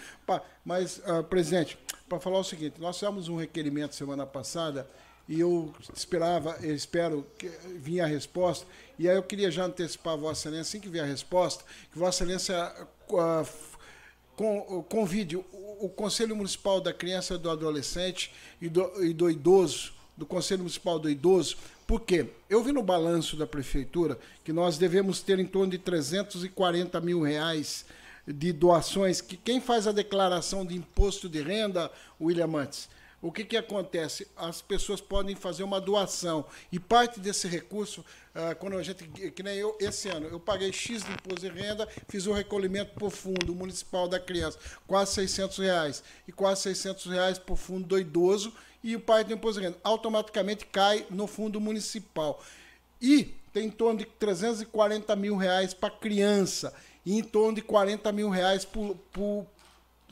Mas, uh, presidente, para falar o seguinte, nós fizemos um requerimento semana passada e eu esperava, eu espero que vinha a resposta, e aí eu queria já antecipar a Vossa Excelência, assim que vier a resposta, que Vossa Excelência uh, convide o, o, Conselho Municipal da Criança do Adolescente e do, e do Idoso, do Conselho Municipal do Idoso, porque eu vi no balanço da Prefeitura que nós devemos ter em torno de 340 mil reais de doações, que quem faz a declaração de imposto de renda, William Mantes, o que, que acontece? As pessoas podem fazer uma doação e parte desse recurso, ah, quando a gente, que nem eu, esse ano, eu paguei X de imposto de renda, fiz um recolhimento para o fundo municipal da criança, quase 600 reais, e quase 600 reais para o fundo do idoso, e o parte do imposto de renda automaticamente cai no fundo municipal. E tem em torno de 340 mil reais para criança, e em torno de 40 mil reais por, por,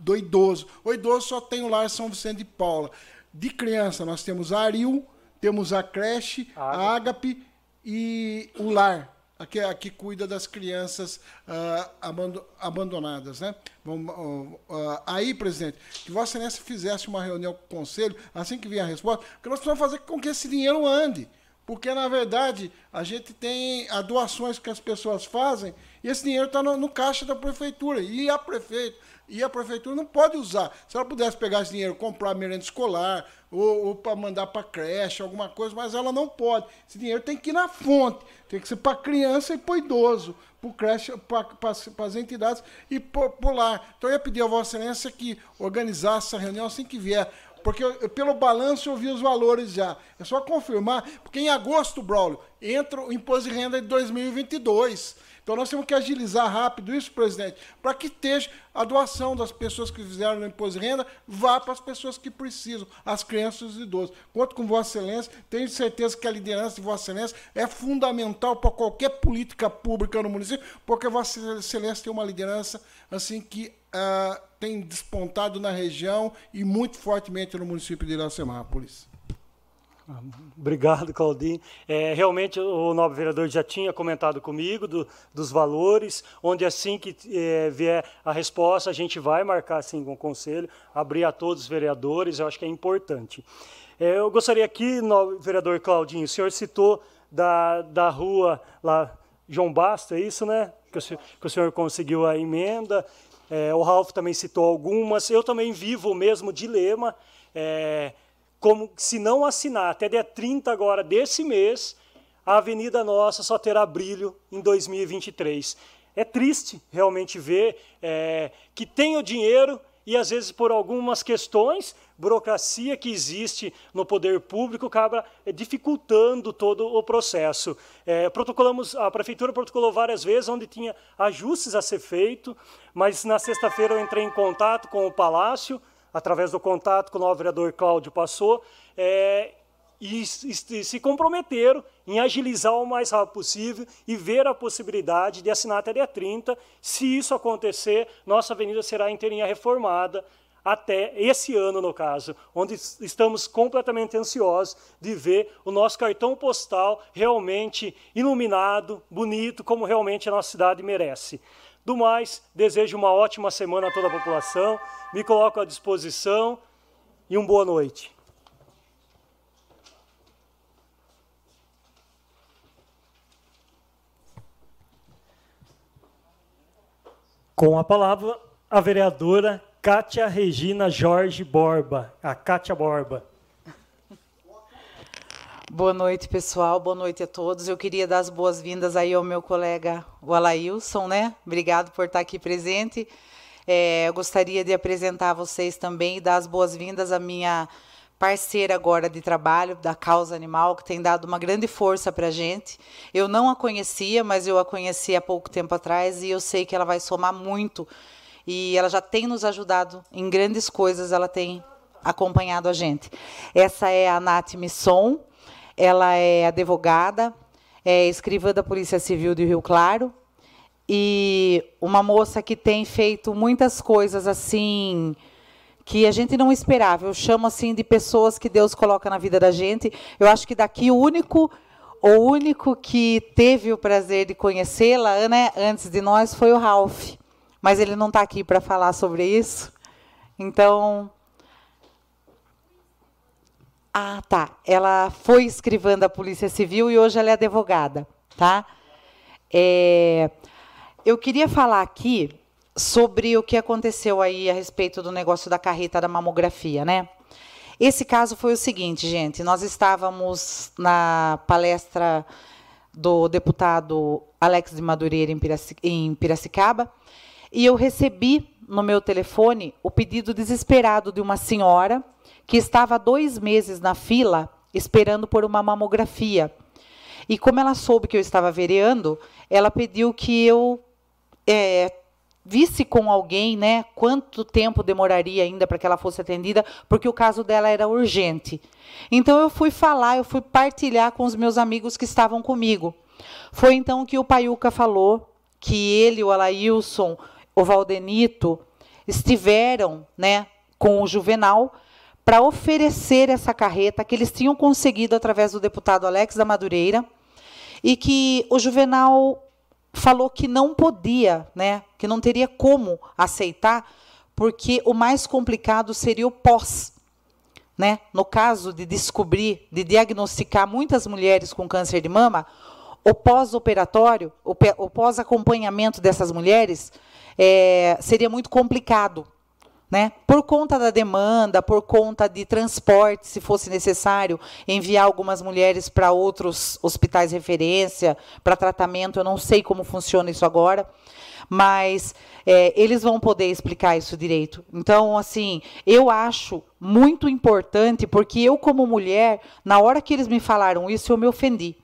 do idoso. O idoso só tem o lar São Vicente de Paula. De criança, nós temos a Aril, temos a creche, a Ágape e o lar, aqui, aqui cuida das crianças uh, abandonadas. Né? Vamos, uh, uh, aí, presidente, que Vossa Excelência fizesse uma reunião com o Conselho, assim que vier a resposta, porque nós precisamos fazer com que esse dinheiro ande. Porque, na verdade, a gente tem as doações que as pessoas fazem e esse dinheiro está no, no, caixa da prefeitura. E a prefeito, e a prefeitura não pode usar. Se ela pudesse pegar esse dinheiro, comprar merenda escolar, ou, ou para mandar para creche, alguma coisa, mas ela não pode. Esse dinheiro tem que ir na fonte, tem que ser para criança e para idoso, para creche, para as entidades e para lar. Então eu ia pedir a Vossa Excelência que organizasse essa reunião assim que vier. Porque eu, pelo balanço eu vi os valores já. É só confirmar, porque em agosto, Braulio, entra o imposto de renda de 2022. Então nós temos que agilizar rápido isso, presidente, para que esteja a doação das pessoas que fizeram no imposto de renda vá para as pessoas que precisam, as crianças e os idosos. Conto com Vossa Excelência, tenho certeza que a liderança de Vossa Excelência é fundamental para qualquer política pública no município, porque Vossa Excelência tem uma liderança assim que uh, tem despontado na região e muito fortemente no município de Iracemápolis. Obrigado, Claudinho. É, realmente, o nobre vereador já tinha comentado comigo do, dos valores, onde assim que é, vier a resposta, a gente vai marcar assim com o conselho, abrir a todos os vereadores, eu acho que é importante. É, eu gostaria aqui, nobre vereador Claudinho, o senhor citou da, da rua lá, João Basta, é isso, né? Que o que o senhor conseguiu a emenda. É, o Ralf também citou algumas. Eu também vivo o mesmo dilema. É, como se não assinar até dia 30 agora desse mês, a Avenida Nossa só terá brilho em 2023. É triste realmente ver é, que tem o dinheiro e às vezes por algumas questões, burocracia que existe no poder público acaba dificultando todo o processo. É, protocolamos, a prefeitura protocolou várias vezes onde tinha ajustes a ser feito, mas na sexta-feira eu entrei em contato com o Palácio, através do contato que o novo vereador Cláudio passou, é, e, e, se comprometeram em agilizar o mais rápido possível e ver a possibilidade de assinar até dia 30. Se isso acontecer, nossa avenida será inteirinha reformada até esse ano, no caso, onde estamos completamente ansiosos de ver o nosso cartão postal realmente iluminado, bonito, como realmente a nossa cidade merece. Do mais, desejo uma ótima semana a toda a população, me coloco à disposição e uma boa noite. Com a palavra, a vereadora Cátia Regina Jorge Borba, a Cátia Borba. Boa noite, pessoal. Boa noite a todos. Eu queria dar as boas-vindas aí ao meu colega, o Alailson, né? Obrigado por estar aqui presente. É, eu gostaria de apresentar a vocês também e dar as boas-vindas à minha parceira agora de trabalho da causa animal, que tem dado uma grande força para a gente. Eu não a conhecia, mas eu a conheci há pouco tempo atrás e eu sei que ela vai somar muito. E ela já tem nos ajudado em grandes coisas, ela tem acompanhado a gente. Essa é a Nath Misson, ela é advogada, é escrivã da Polícia Civil de Rio Claro e uma moça que tem feito muitas coisas assim que a gente não esperava. Eu chamo assim de pessoas que Deus coloca na vida da gente. Eu acho que daqui o único o único que teve o prazer de conhecê-la, né, antes de nós foi o Ralph. Mas ele não está aqui para falar sobre isso. Então, ah, tá. Ela foi escrivã da Polícia Civil e hoje ela é advogada, tá? É, eu queria falar aqui sobre o que aconteceu aí a respeito do negócio da carreta da mamografia, né? Esse caso foi o seguinte, gente. Nós estávamos na palestra do deputado Alex de Madureira em Piracicaba e eu recebi no meu telefone o pedido desesperado de uma senhora que estava há dois meses na fila esperando por uma mamografia. E como ela soube que eu estava vereando, ela pediu que eu é, visse com alguém, né, quanto tempo demoraria ainda para que ela fosse atendida, porque o caso dela era urgente. Então eu fui falar, eu fui partilhar com os meus amigos que estavam comigo. Foi então que o Paiuca falou que ele, o Alailson, o Valdenito estiveram, né, com o Juvenal para oferecer essa carreta que eles tinham conseguido através do deputado Alex da Madureira e que o Juvenal falou que não podia, né, que não teria como aceitar, porque o mais complicado seria o pós. Né? No caso de descobrir, de diagnosticar muitas mulheres com câncer de mama, o pós-operatório, o pós-acompanhamento dessas mulheres é, seria muito complicado, né? Por conta da demanda, por conta de transporte, se fosse necessário, enviar algumas mulheres para outros hospitais referência, para tratamento, eu não sei como funciona isso agora, mas é, eles vão poder explicar isso direito. Então, assim, eu acho muito importante, porque eu, como mulher, na hora que eles me falaram isso, eu me ofendi.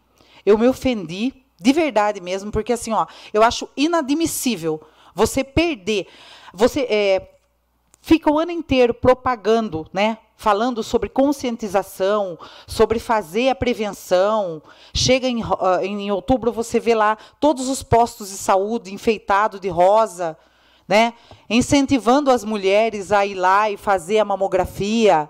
Eu me ofendi, de verdade mesmo, porque assim, ó, eu acho inadmissível você perder. Você é, fica o ano inteiro propagando, né? Falando sobre conscientização, sobre fazer a prevenção. Chega em, uh, em outubro, você vê lá todos os postos de saúde enfeitados de rosa, né? Incentivando as mulheres a ir lá e fazer a mamografia,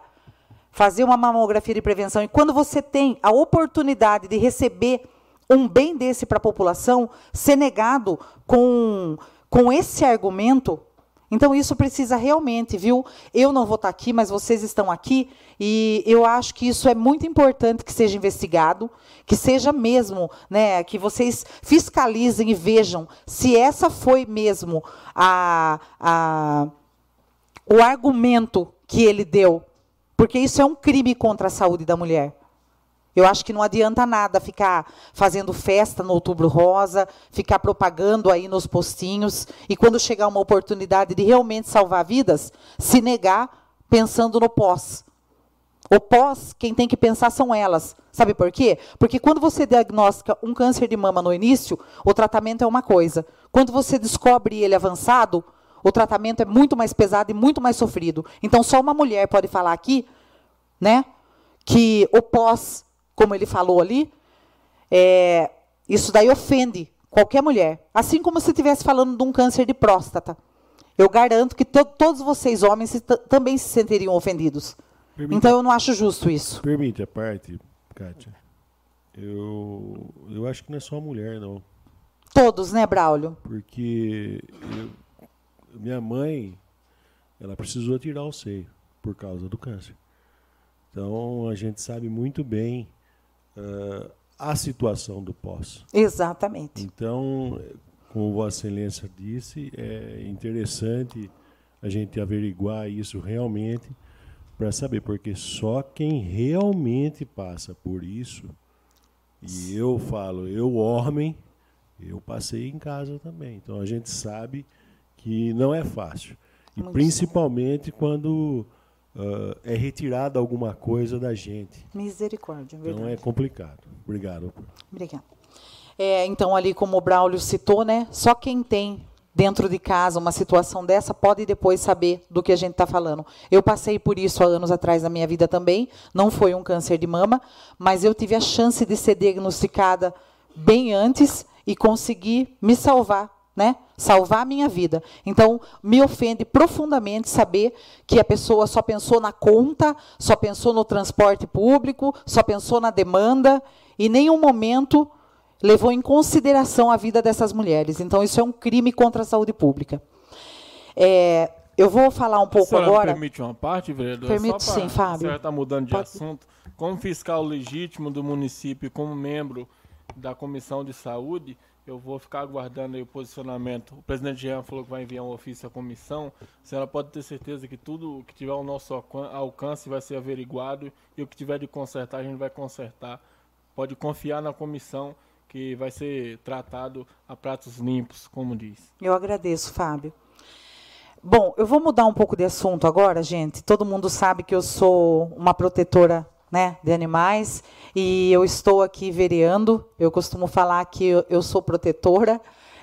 fazer uma mamografia de prevenção. E quando você tem a oportunidade de receber um bem desse para a população, ser negado com, com esse argumento, então, isso precisa realmente, viu? Eu não vou estar aqui, mas vocês estão aqui, e eu acho que isso é muito importante que seja investigado, que seja mesmo, né, que vocês fiscalizem e vejam se essa foi mesmo a, a, o argumento que ele deu. Porque isso é um crime contra a saúde da mulher. Eu acho que não adianta nada ficar fazendo festa no Outubro Rosa, ficar propagando aí nos postinhos e quando chegar uma oportunidade de realmente salvar vidas, se negar pensando no pós. O pós, quem tem que pensar são elas. Sabe por quê? Porque quando você diagnostica um câncer de mama no início, o tratamento é uma coisa. Quando você descobre ele avançado, o tratamento é muito mais pesado e muito mais sofrido. Então só uma mulher pode falar aqui, né, que o pós como ele falou ali, é, isso daí ofende qualquer mulher. Assim como se estivesse falando de um câncer de próstata. Eu garanto que to todos vocês, homens, se também se sentiriam ofendidos. Permita, então eu não acho justo isso. Permite a parte, Kátia. Eu, eu acho que não é só a mulher, não. Todos, né, Braulio? Porque eu, minha mãe, ela precisou tirar o seio por causa do câncer. Então a gente sabe muito bem uh, a situação do pós. Exatamente. Então, como Vossa Excelência disse, é interessante a gente averiguar isso realmente, para saber, porque só quem realmente passa por isso, e eu falo, eu homem, eu passei em casa também. Então a gente sabe que não é fácil. E Muito principalmente bom. quando uh, é retirada alguma coisa da gente. Misericórdia, verdade. Então é complicado. Obrigado. Obrigada. É, então, ali como o Braulio citou, né, só quem tem dentro de casa uma situação dessa pode depois saber do que a gente está falando. Eu passei por isso há anos atrás na minha vida também. Não foi um câncer de mama, mas eu tive a chance de ser diagnosticada bem antes e conseguir me salvar, né? Salvar a minha vida. Então, me ofende profundamente saber que a pessoa só pensou na conta, só pensou no transporte público, só pensou na demanda e nenhum momento levou em consideração a vida dessas mulheres. Então, isso é um crime contra a saúde pública. É, eu vou falar um pouco agora. permite uma parte, vereador? Permite sim, Fábio. Você está mudando de Pode... assunto. Como fiscal legítimo do município, como membro da comissão de saúde, eu vou ficar aguardando o posicionamento. O presidente Jean falou que vai enviar um ofício à comissão. A senhora pode ter certeza que tudo que tiver ao nosso alcance vai ser averiguado e o que tiver de consertar, a gente vai consertar. Pode confiar na comissão que vai ser tratado a pratos limpos, como diz. Eu agradeço, Fábio. Bom, eu vou mudar um pouco de assunto agora, gente. Todo mundo sabe que eu sou uma protetora né, de animais e eu estou aqui vereando. Eu costumo falar que eu, eu sou protetora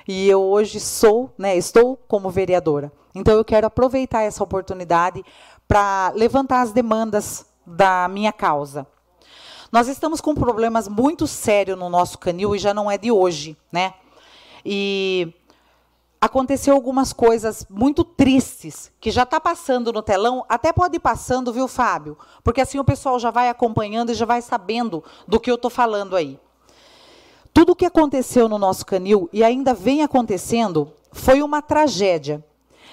e eu hoje sou, né, estou como vereadora. Então eu quero aproveitar essa oportunidade para levantar as demandas da minha causa. Nós estamos com problemas muito sérios no nosso canil e já não é de hoje, né? E aconteceu algumas coisas muito tristes que já está passando no telão, até pode ir passando, viu, Fábio? Porque assim o pessoal já vai acompanhando e já vai sabendo do que eu estou falando aí. Tudo o que aconteceu no nosso canil e ainda vem acontecendo foi uma tragédia.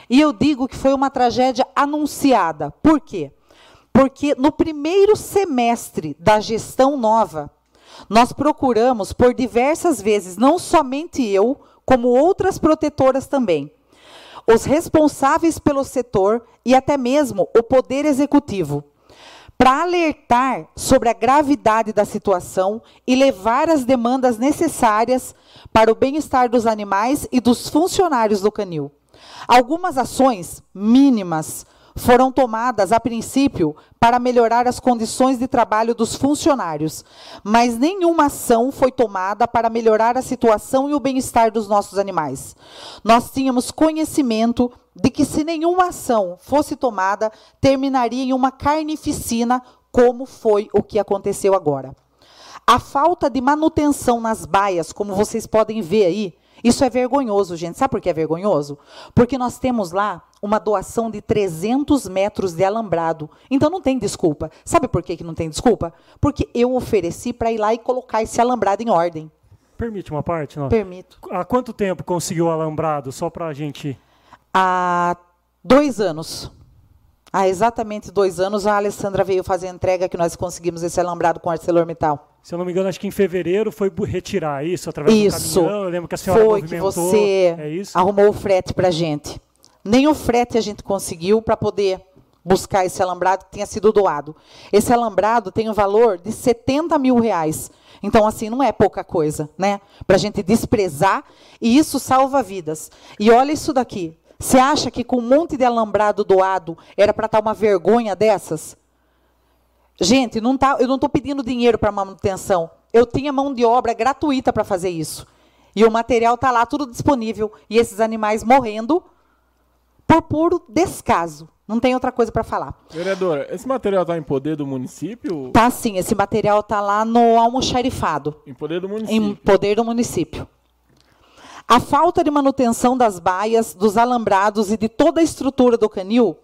E eu digo que foi uma tragédia anunciada. Por quê? Porque no primeiro semestre da gestão nova, nós procuramos por diversas vezes, não somente eu, como outras protetoras também, os responsáveis pelo setor e até mesmo o Poder Executivo, para alertar sobre a gravidade da situação e levar as demandas necessárias para o bem-estar dos animais e dos funcionários do canil. Algumas ações mínimas foram tomadas, a princípio, para melhorar as condições de trabalho dos funcionários, mas nenhuma ação foi tomada para melhorar a situação e o bem-estar dos nossos animais. Nós tínhamos conhecimento de que, se nenhuma ação fosse tomada, terminaria em uma carnificina, como foi o que aconteceu agora. A falta de manutenção nas baias, como vocês podem ver aí, isso é vergonhoso, gente. Sabe por que é vergonhoso? Porque nós temos lá uma doação de 300 metros de alambrado. Então não tem desculpa. Sabe por que, que não tem desculpa? Porque eu ofereci para ir lá e colocar esse alambrado em ordem. Permite uma parte? Não? Permito. Há quanto tempo conseguiu o alambrado? Só para a gente. Há dois anos. Há exatamente dois anos, a Alessandra veio fazer a entrega que nós conseguimos esse alambrado com ArcelorMittal. Se eu não me engano, acho que em fevereiro foi retirar isso através isso. do caminhão. Eu lembro que a senhora foi que você é arrumou o frete para a gente. Nem o frete a gente conseguiu para poder buscar esse alambrado que tinha sido doado. Esse alambrado tem um valor de 70 mil reais. Então, assim, não é pouca coisa, né? Para a gente desprezar, e isso salva vidas. E olha isso daqui. Você acha que com um monte de alambrado doado era para estar tá uma vergonha dessas? Gente, não tá, eu não estou pedindo dinheiro para manutenção. Eu tinha mão de obra gratuita para fazer isso. E o material está lá, tudo disponível. E esses animais morrendo por puro descaso. Não tem outra coisa para falar. Vereadora, esse material está em poder do município? Tá sim, esse material está lá no almoxarifado. Em poder do município? Em poder do município. A falta de manutenção das baias, dos alambrados e de toda a estrutura do canil,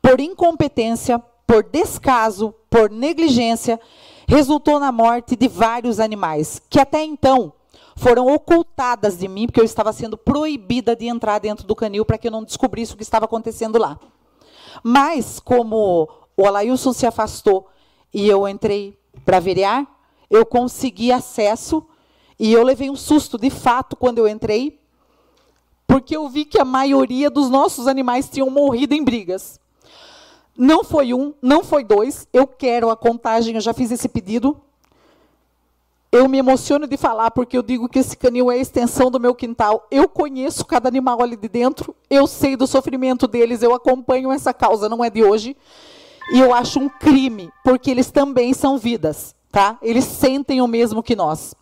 por incompetência, por descaso, por negligência, resultou na morte de vários animais, que até então foram ocultadas de mim, porque eu estava sendo proibida de entrar dentro do canil para que eu não descobrisse o que estava acontecendo lá. Mas, como o Alailson se afastou e eu entrei para verear, eu consegui acesso e eu levei um susto de fato quando eu entrei, porque eu vi que a maioria dos nossos animais tinham morrido em brigas. Não foi um, não foi dois. Eu quero a contagem, eu já fiz esse pedido. Eu me emociono de falar porque eu digo que esse canil é a extensão do meu quintal. Eu conheço cada animal ali de dentro, eu sei do sofrimento deles, eu acompanho essa causa, não é de hoje. E eu acho um crime, porque eles também são vidas, tá? Eles sentem o mesmo que nós.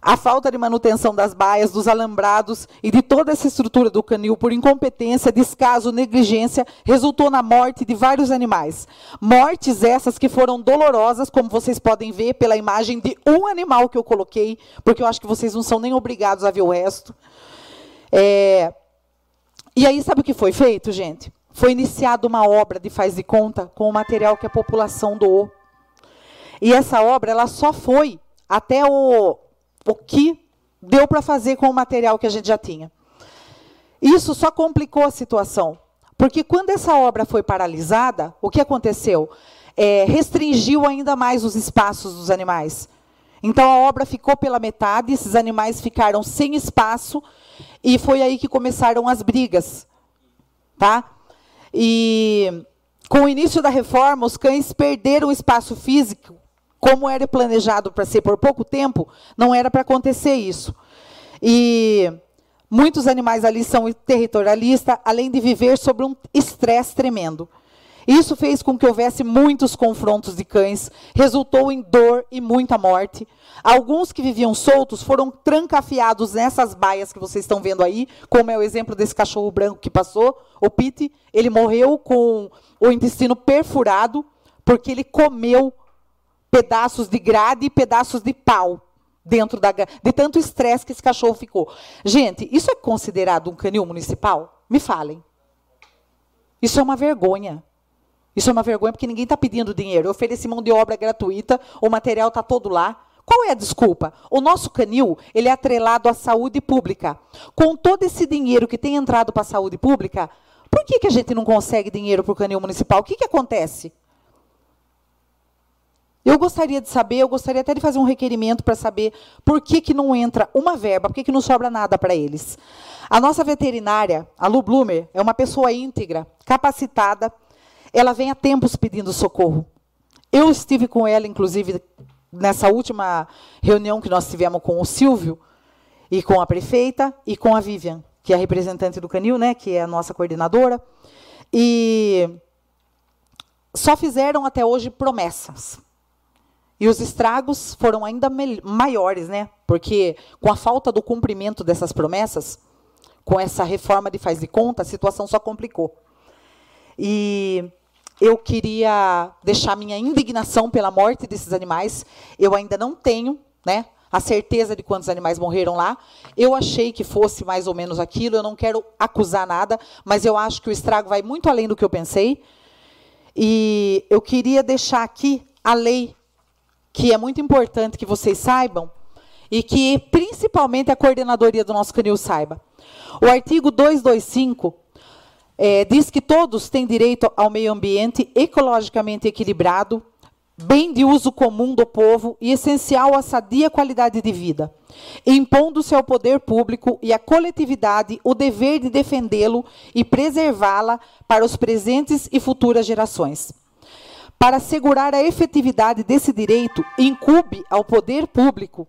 A falta de manutenção das baias, dos alambrados e de toda essa estrutura do canil por incompetência, descaso, negligência, resultou na morte de vários animais. Mortes essas que foram dolorosas, como vocês podem ver pela imagem de um animal que eu coloquei, porque eu acho que vocês não são nem obrigados a ver o resto. É... E aí, sabe o que foi feito, gente? Foi iniciada uma obra de faz de conta com o material que a população doou. E essa obra, ela só foi até o o que deu para fazer com o material que a gente já tinha. Isso só complicou a situação, porque quando essa obra foi paralisada, o que aconteceu? É, restringiu ainda mais os espaços dos animais. Então a obra ficou pela metade, esses animais ficaram sem espaço e foi aí que começaram as brigas, tá? E com o início da reforma, os cães perderam o espaço físico como era planejado para ser por pouco tempo, não era para acontecer isso. E muitos animais ali são territorialistas, além de viver sobre um estresse tremendo. Isso fez com que houvesse muitos confrontos de cães, resultou em dor e muita morte. Alguns que viviam soltos foram trancafiados nessas baias que vocês estão vendo aí, como é o exemplo desse cachorro branco que passou, o Pete. Ele morreu com o intestino perfurado, porque ele comeu pedaços de grade e pedaços de pau dentro da de tanto estresse que esse cachorro ficou. Gente, isso é considerado um canil municipal? Me falem. Isso é uma vergonha. Isso é uma vergonha porque ninguém está pedindo dinheiro. Eu ofereci mão de obra gratuita, o material está todo lá. Qual é a desculpa? O nosso canil ele é atrelado à saúde pública. Com todo esse dinheiro que tem entrado para a saúde pública, por que, que a gente não consegue dinheiro para o canil municipal? O que, que acontece? Eu gostaria de saber, eu gostaria até de fazer um requerimento para saber por que, que não entra uma verba, por que, que não sobra nada para eles. A nossa veterinária, a Lu Blumer, é uma pessoa íntegra, capacitada. Ela vem há tempos pedindo socorro. Eu estive com ela, inclusive, nessa última reunião que nós tivemos com o Silvio, e com a prefeita, e com a Vivian, que é a representante do Canil, né, que é a nossa coordenadora. E só fizeram até hoje promessas. E os estragos foram ainda maiores, né? Porque com a falta do cumprimento dessas promessas, com essa reforma de faz de conta, a situação só complicou. E eu queria deixar minha indignação pela morte desses animais. Eu ainda não tenho, né, a certeza de quantos animais morreram lá. Eu achei que fosse mais ou menos aquilo. Eu não quero acusar nada, mas eu acho que o estrago vai muito além do que eu pensei. E eu queria deixar aqui a lei que é muito importante que vocês saibam e que principalmente a coordenadoria do nosso canil saiba. O artigo 225 é, diz que todos têm direito ao meio ambiente ecologicamente equilibrado, bem de uso comum do povo e essencial à sadia qualidade de vida, impondo-se ao poder público e à coletividade o dever de defendê-lo e preservá-la para os presentes e futuras gerações. Para assegurar a efetividade desse direito, incube ao poder público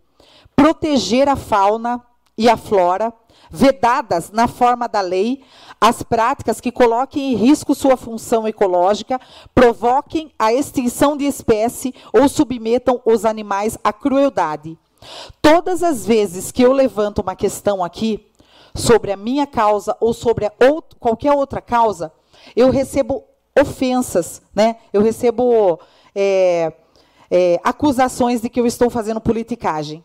proteger a fauna e a flora, vedadas na forma da lei, as práticas que coloquem em risco sua função ecológica, provoquem a extinção de espécie ou submetam os animais à crueldade. Todas as vezes que eu levanto uma questão aqui sobre a minha causa ou sobre qualquer outra causa, eu recebo ofensas, né? Eu recebo é, é, acusações de que eu estou fazendo politicagem.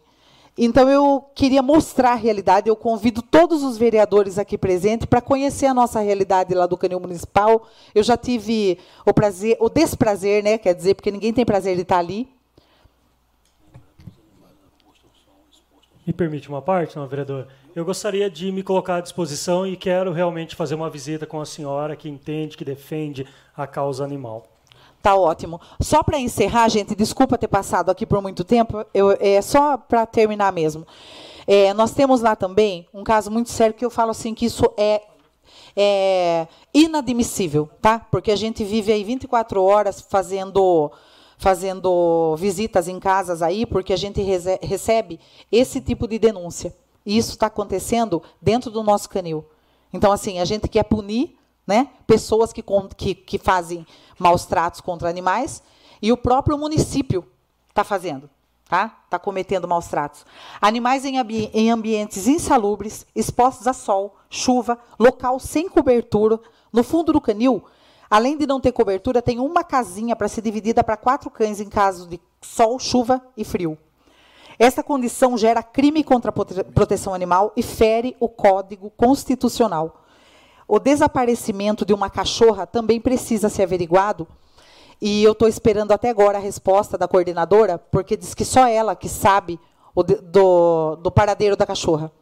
Então eu queria mostrar a realidade. Eu convido todos os vereadores aqui presentes para conhecer a nossa realidade lá do Canil Municipal. Eu já tive o prazer, o desprazer, né? Quer dizer, porque ninguém tem prazer de estar ali. Me permite uma parte, não, vereador? Eu gostaria de me colocar à disposição e quero realmente fazer uma visita com a senhora que entende, que defende a causa animal. Tá ótimo. Só para encerrar, gente, desculpa ter passado aqui por muito tempo, eu, é só para terminar mesmo. É, nós temos lá também um caso muito sério que eu falo assim que isso é é inadmissível, tá? Porque a gente vive aí 24 horas fazendo fazendo visitas em casas aí, porque a gente recebe esse tipo de denúncia. E isso está acontecendo dentro do nosso canil. Então, assim, a gente quer punir né, pessoas que, que, que fazem maus tratos contra animais e o próprio município está fazendo tá? Está cometendo maus tratos. Animais em, ambi em ambientes insalubres, expostos a sol, chuva, local sem cobertura. No fundo do canil, além de não ter cobertura, tem uma casinha para ser dividida para quatro cães em caso de sol, chuva e frio. Essa condição gera crime contra a proteção animal e fere o Código Constitucional. O desaparecimento de uma cachorra também precisa ser averiguado e eu estou esperando até agora a resposta da coordenadora, porque diz que só ela que sabe de, do, do paradeiro da cachorra.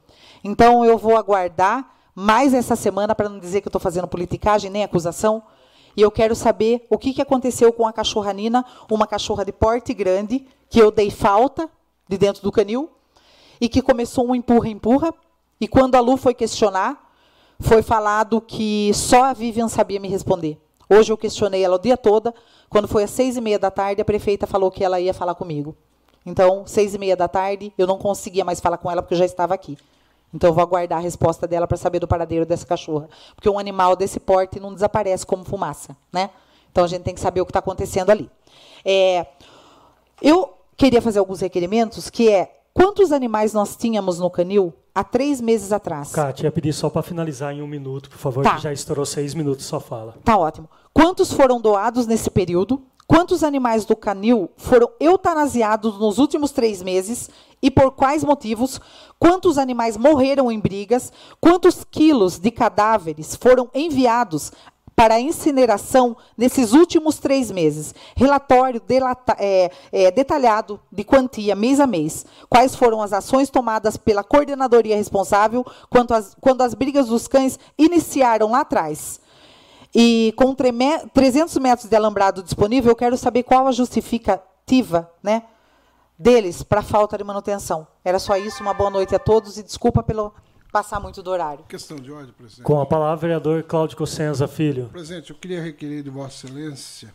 Então, eu vou aguardar mais essa semana, para não dizer que estou fazendo politicagem, nem acusação, e eu quero saber o que, que aconteceu com a cachorra Nina, uma cachorra de porte grande, que eu dei falta de dentro do canil, e que começou um empurra-empurra, e quando a Lu foi questionar, foi falado que só a Vivian sabia me responder. Hoje eu questionei ela o dia todo. Quando foi às seis e meia da tarde, a prefeita falou que ela ia falar comigo. Então, seis e meia da tarde, eu não conseguia mais falar com ela porque eu já estava aqui. Então, eu vou aguardar a resposta dela para saber do paradeiro dessa cachorra. Porque um animal desse porte não desaparece como fumaça. Né? Então, a gente tem que saber o que está acontecendo ali. É, eu queria fazer alguns requerimentos, que é quantos animais nós tínhamos no canil há três meses atrás? Kátia, ia pedir só para finalizar em um minuto, por favor, tá. que já estourou seis minutos só fala. Tá ótimo. Quantos foram doados nesse período? Quantos animais do canil foram eutanasiados nos últimos três meses e por quais motivos? Quantos animais morreram em brigas? Quantos quilos de cadáveres foram enviados para incineração nesses últimos três meses. Relatório delata, é, é, detalhado de quantia mês a mês. Quais foram as ações tomadas pela coordenadoria responsável quando as, quando as brigas dos cães iniciaram lá atrás. E com 300 metros de alambrado disponível, eu quero saber qual a justificativa né, deles para a falta de manutenção. Era só isso. Uma boa noite a todos e desculpa pelo passar muito do horário. Questão de ordem, presidente. Com a palavra, vereador Cláudio Cossenza Filho. Presidente, eu queria requerer de Vossa Excelência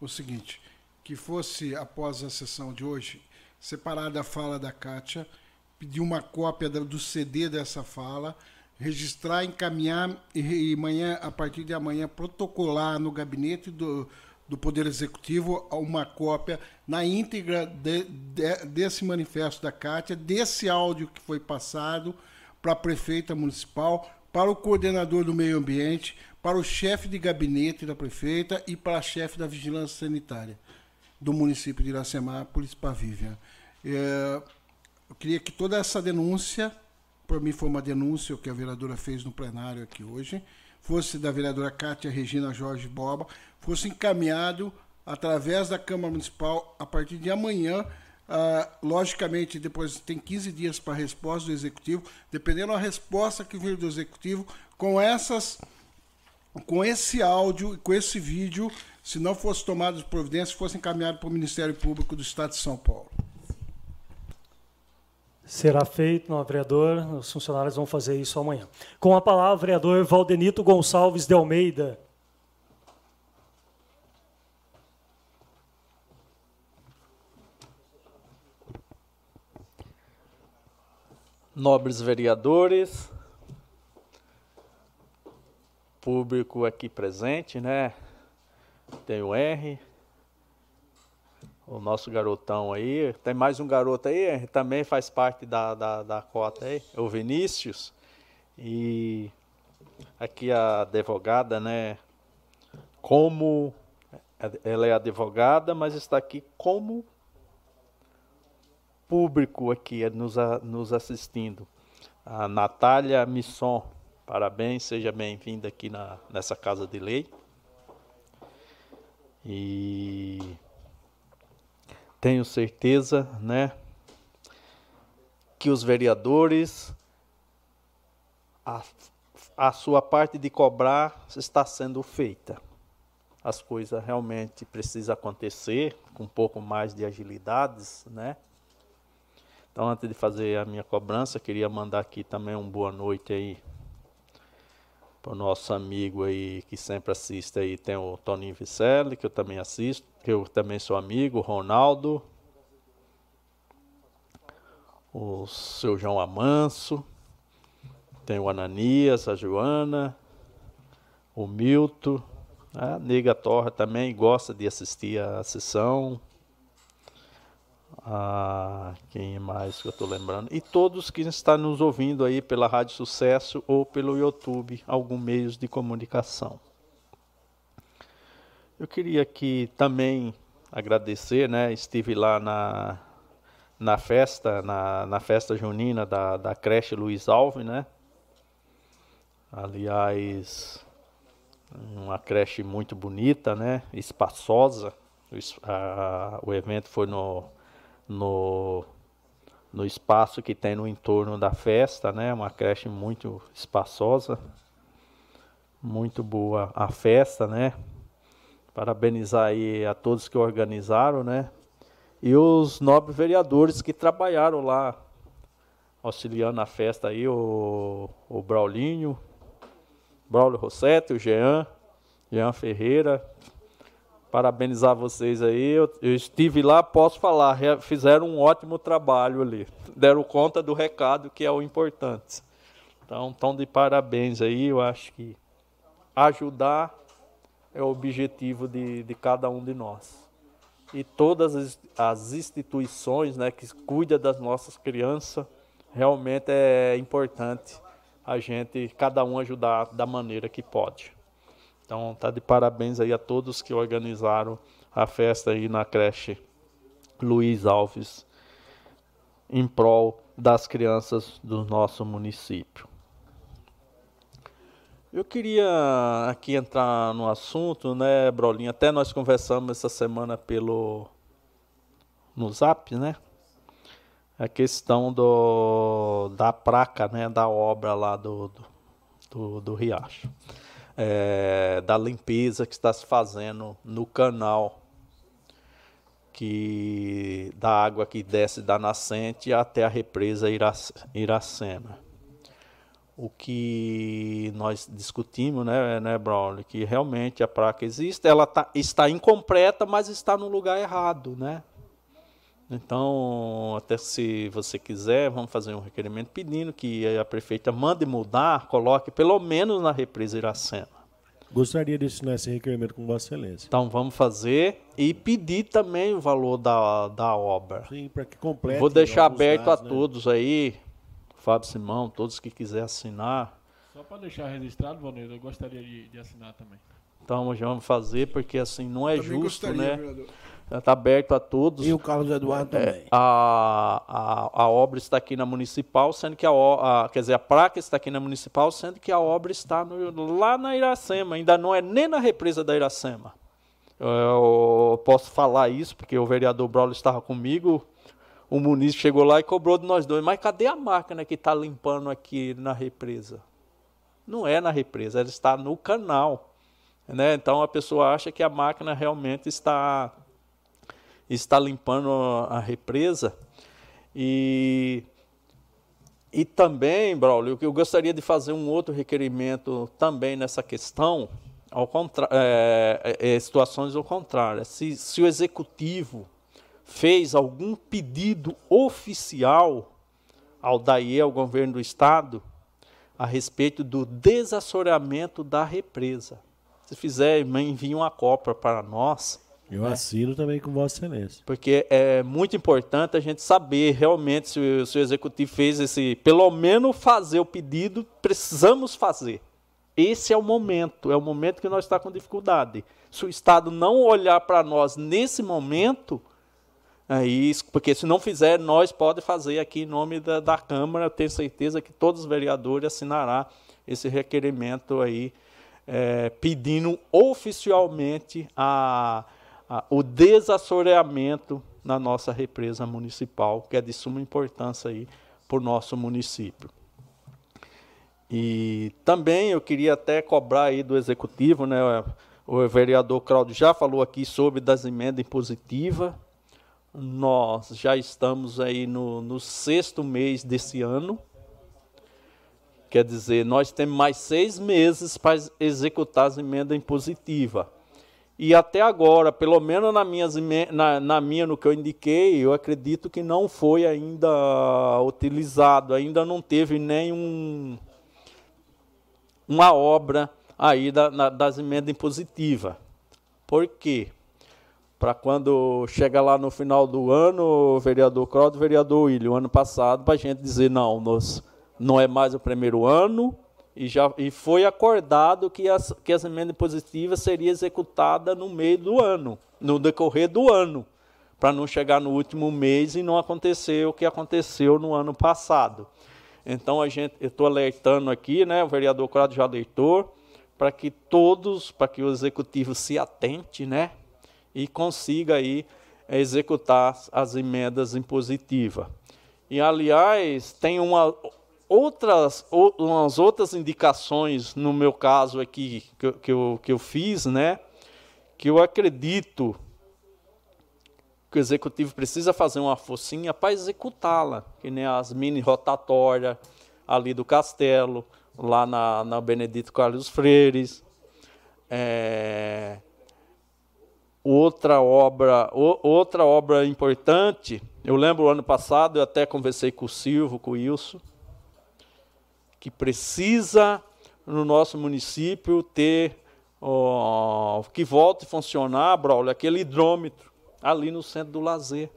o seguinte: que fosse, após a sessão de hoje, separada a fala da Kátia, pedir uma cópia do CD dessa fala, registrar, encaminhar e, e amanhã, a partir de amanhã, protocolar no gabinete do, do Poder Executivo uma cópia na íntegra de, de, desse manifesto da Cátia, desse áudio que foi passado para a prefeita municipal, para o coordenador do meio ambiente, para o chefe de gabinete da prefeita e para a chefe da vigilância sanitária do município de Iracemápolis, para Vivian. É, eu queria que toda essa denúncia, por mim foi uma denúncia que a vereadora fez no plenário aqui hoje, fosse da vereadora Cátia Regina Jorge Boba, fosse encaminhado através da Câmara Municipal a partir de amanhã Uh, logicamente, depois tem 15 dias para a resposta do executivo, dependendo da resposta que vir do executivo, com essas, com esse áudio e com esse vídeo, se não fosse tomado providências, fosse encaminhado para o Ministério Público do Estado de São Paulo. Será feito, no vereador. Os funcionários vão fazer isso amanhã. Com a palavra, vereador Valdenito Gonçalves de Almeida. Nobres vereadores, público aqui presente, né? Tem o R, o nosso garotão aí. Tem mais um garoto aí, também faz parte da, da, da cota aí, o Vinícius. E aqui a advogada, né? Como ela é advogada, mas está aqui como público aqui nos, nos assistindo. A Natália Misson, parabéns, seja bem-vinda aqui na, nessa Casa de Lei. E tenho certeza, né, que os vereadores, a, a sua parte de cobrar está sendo feita. As coisas realmente precisam acontecer com um pouco mais de agilidades, né? Então, antes de fazer a minha cobrança, queria mandar aqui também um boa noite aí para o nosso amigo aí que sempre assiste aí, tem o Toninho Vicelli, que eu também assisto, que eu também sou amigo, o Ronaldo, o seu João Amanso, tem o Ananias, a Joana, o Milton, a Nega Torra também gosta de assistir a sessão. Ah, quem mais que eu estou lembrando? E todos que estão nos ouvindo aí pela Rádio Sucesso ou pelo YouTube, algum meios de comunicação. Eu queria aqui também agradecer, né? Estive lá na, na festa, na, na festa junina da, da creche Luiz Alves, né? Aliás, uma creche muito bonita, né? Espaçosa. O, a, o evento foi no no, no espaço que tem no entorno da festa, né? Uma creche muito espaçosa, muito boa a festa, né? Parabenizar aí a todos que organizaram, né? E os nobres vereadores que trabalharam lá, auxiliando a festa aí, o, o Braulinho, Braulio Rossetti, o Jean, Jean Ferreira, parabenizar vocês aí. Eu, eu, estive lá, posso falar, fizeram um ótimo trabalho ali. Deram conta do recado, que é o importante. Então, estão de parabéns aí. Eu acho que ajudar é o objetivo de, de cada um de nós. E todas as, as instituições né, que cuidam das nossas crianças, realmente é importante a gente, cada um ajudar da maneira que pode. Então, tá de parabéns aí a todos que organizaram a festa aí na creche Luiz Alves, em prol das crianças do nosso município. Eu queria aqui entrar no assunto, né, Brolinha? Até nós conversamos essa semana pelo no Zap, né? A questão do da placa, né, da obra lá do do, do, do Riacho é, da limpeza que está se fazendo no canal que da água que desce da nascente até a represa Iracema. O que nós discutimos, né, né Braulio, que realmente a placa existe, ela tá, está incompleta, mas está no lugar errado, né? Então, até se você quiser, vamos fazer um requerimento pedindo que a prefeita mande mudar, coloque pelo menos na represa Iracema. Gostaria de assinar esse requerimento com Vossa Excelência. Então vamos fazer e pedir também o valor da, da obra. Sim, para que complete. Vou deixar aberto dados, a né? todos aí, Fábio Simão, todos que quiserem assinar. Só para deixar registrado, Valneiro, eu gostaria de, de assinar também. Então já vamos fazer, porque assim não é justo, gostaria, né? Vereador. Está aberto a todos. E o Carlos Eduardo é, também. A, a, a obra está aqui na municipal, sendo que a, a, quer dizer, a placa está aqui na municipal, sendo que a obra está no, lá na Iracema, ainda não é nem na represa da Iracema. Eu, eu posso falar isso porque o vereador Braulio estava comigo, o Muniz chegou lá e cobrou de nós dois, mas cadê a máquina que está limpando aqui na represa? Não é na represa, ela está no canal. Né? Então a pessoa acha que a máquina realmente está está limpando a represa. E, e também, Braulio, eu gostaria de fazer um outro requerimento também nessa questão, ao contra, é, é, é situações ao contrário. Se, se o executivo fez algum pedido oficial ao DAIE, ao governo do estado, a respeito do desassoreamento da represa. Se fizer, envie uma cópia para nós, eu né? assino também com Vossa Excelência. Porque é muito importante a gente saber realmente se o, se o executivo fez esse. Pelo menos fazer o pedido, precisamos fazer. Esse é o momento, é o momento que nós estamos com dificuldade. Se o Estado não olhar para nós nesse momento, aí, porque se não fizer, nós pode fazer aqui em nome da, da Câmara, tenho certeza que todos os vereadores assinarão esse requerimento aí, é, pedindo oficialmente a o desassoreamento na nossa represa municipal, que é de suma importância aí para o nosso município. E também eu queria até cobrar aí do executivo, né? O vereador Claudio já falou aqui sobre das emendas impositivas. Nós já estamos aí no, no sexto mês desse ano, Quer dizer, nós temos mais seis meses para executar as emendas impositivas. E até agora, pelo menos na, minhas, na, na minha, no que eu indiquei, eu acredito que não foi ainda utilizado, ainda não teve nenhum uma obra aí da, na, das emendas impositivas. Por quê? Para quando chega lá no final do ano, vereador Claudio, o vereador William, ano passado, para a gente dizer, não, nós, não é mais o primeiro ano, e, já, e foi acordado que as, que as emendas positivas seria executada no meio do ano, no decorrer do ano, para não chegar no último mês e não acontecer o que aconteceu no ano passado. Então a gente, eu estou alertando aqui, né, o vereador Corado já alertou, para que todos, para que o executivo se atente, né, e consiga aí executar as emendas impositivas. E aliás, tem uma outras, umas outras indicações, no meu caso aqui, que, que, eu, que eu fiz, né? Que eu acredito que o executivo precisa fazer uma focinha para executá-la, que nem as mini rotatórias ali do Castelo, lá na, na Benedito Carlos Freires. É, outra obra, outra obra importante, eu lembro ano passado, eu até conversei com o Silvio, com o Wilson, que precisa no nosso município ter oh, que volte a funcionar, Braulio, aquele hidrômetro ali no centro do lazer,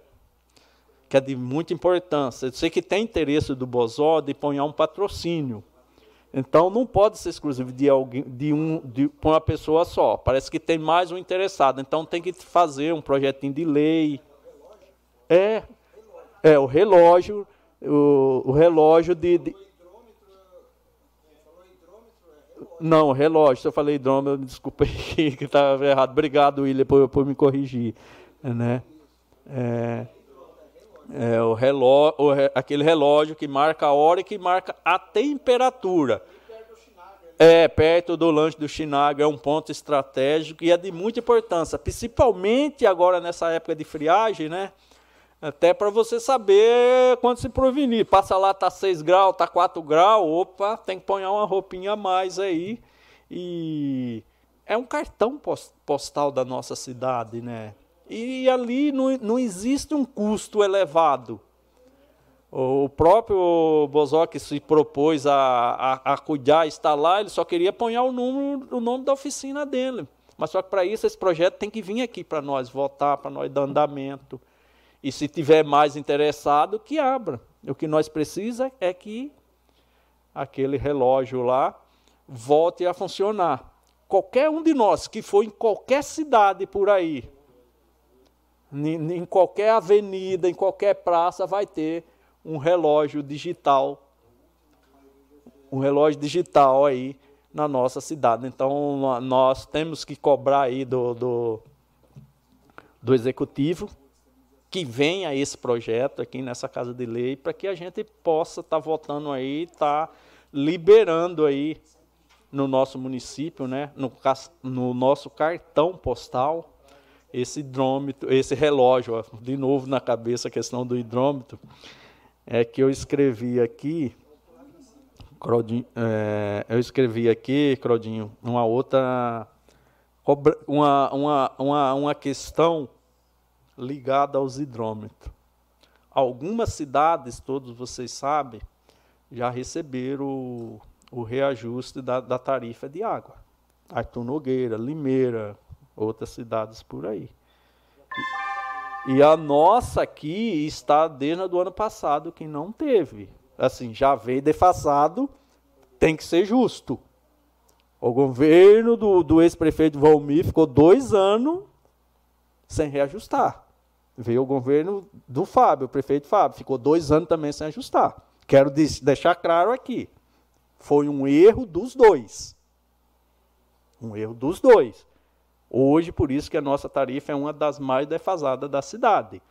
que é de muita importância. Eu sei que tem interesse do Bozó de pôr um patrocínio. Então não pode ser exclusivo de alguém, de um, de uma pessoa só. Parece que tem mais um interessado. Então tem que fazer um projetinho de lei. É, é o relógio, o, o relógio de, de Não, relógio. Se eu falei hidrômetro, desculpa <laughs> aí que estava errado. Obrigado, William, por, por me corrigir. Né? É, é o relógio, o, aquele relógio que marca a hora e que marca a temperatura. É, perto do lanche do Chinaga, é um ponto estratégico e é de muita importância, principalmente agora nessa época de friagem, né? Até para você saber quando se provenir. Passa lá, tá 6 graus, tá 4 graus, opa, tem que pôr uma roupinha a mais aí. E é um cartão postal da nossa cidade, né? E ali não, não existe um custo elevado. O próprio Bozoc se propôs a, a, a cuidar, lá, ele só queria pôr o, número, o nome da oficina dele. Mas só que para isso esse projeto tem que vir aqui para nós votar, para nós dar andamento. E se tiver mais interessado, que abra. O que nós precisamos é que aquele relógio lá volte a funcionar. Qualquer um de nós que for em qualquer cidade por aí, em qualquer avenida, em qualquer praça, vai ter um relógio digital. Um relógio digital aí na nossa cidade. Então, nós temos que cobrar aí do, do, do executivo que venha esse projeto aqui nessa Casa de Lei para que a gente possa estar tá votando aí, estar tá liberando aí no nosso município, né, no, no nosso cartão postal, esse hidrômetro, esse relógio, ó, de novo na cabeça a questão do hidrômetro, é que eu escrevi aqui, Claudinho, é, eu escrevi aqui, Claudinho, uma outra, uma, uma, uma, uma questão ligada aos hidrômetros. Algumas cidades, todos vocês sabem, já receberam o, o reajuste da, da, tarifa de água. Artur Nogueira, Limeira, outras cidades por aí. E, e a nossa aqui está desde o ano passado que não teve. Assim, já veio defasado, tem que ser justo. O governo do, do ex-prefeito Valmir ficou dois anos sem reajustar. Veio o governo do Fábio, o prefeito Fábio, ficou dois anos também sem ajustar. Quero deixar claro aqui, foi um erro dos dois. Um erro dos dois. Hoje, por isso que a nossa tarifa é uma das mais defasadas da cidade.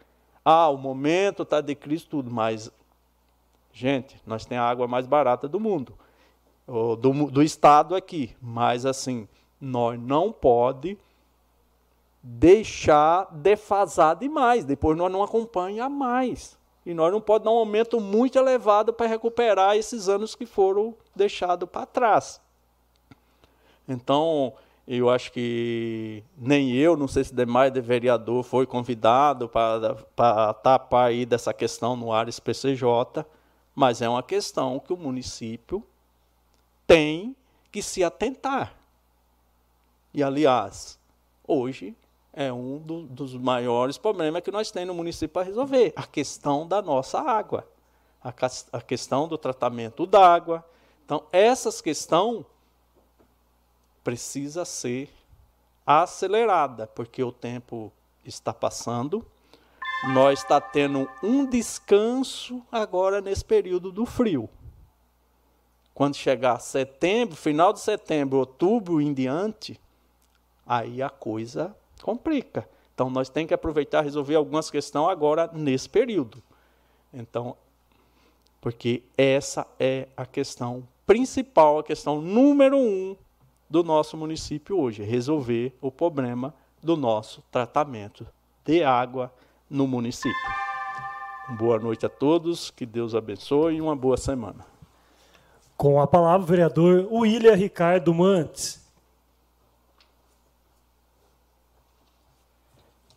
Ah, o momento está de crise tudo, mas, gente, nós temos a água mais barata do mundo, do, do estado aqui. Mas, assim, nós não pode deixar defasar demais, depois nós não acompanha mais. E nós não podemos dar um aumento muito elevado para recuperar esses anos que foram deixados para trás. Então, eu acho que nem eu, não sei se demais de vereador foi convidado para, para tapar aí dessa questão no Ares PCJ, mas é uma questão que o município tem que se atentar. E, aliás, hoje é um do, dos maiores problemas que nós temos no município para resolver a questão da nossa água, a, a questão do tratamento da água. Então, essas questões precisa ser acelerada, porque o tempo está passando. Nós está tendo um descanso agora nesse período do frio. Quando chegar setembro, final de setembro, outubro em diante, aí a coisa complica. Então nós temos que aproveitar e resolver algumas questões agora nesse período. Então, porque essa é a questão principal, a questão número um do nosso município hoje, resolver o problema do nosso tratamento de água no município. Boa noite a todos, que Deus abençoe e uma boa semana. Com a palavra, o vereador William Ricardo Mantes.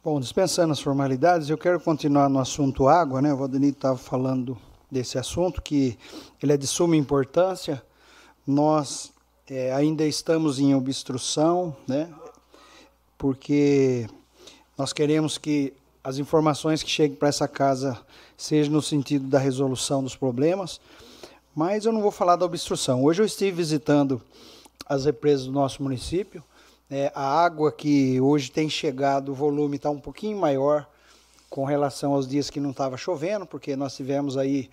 Bom, dispensando as formalidades, eu quero continuar no assunto água, né? O Valdenito estava falando desse assunto, que ele é de suma importância. Nós é, ainda estamos em obstrução, né? Porque nós queremos que as informações que cheguem para essa casa sejam no sentido da resolução dos problemas, mas eu não vou falar da obstrução. Hoje eu estive visitando as represas do nosso município é, a água que hoje tem chegado, o volume está um pouquinho maior com relação aos dias que não estava chovendo, porque nós tivemos aí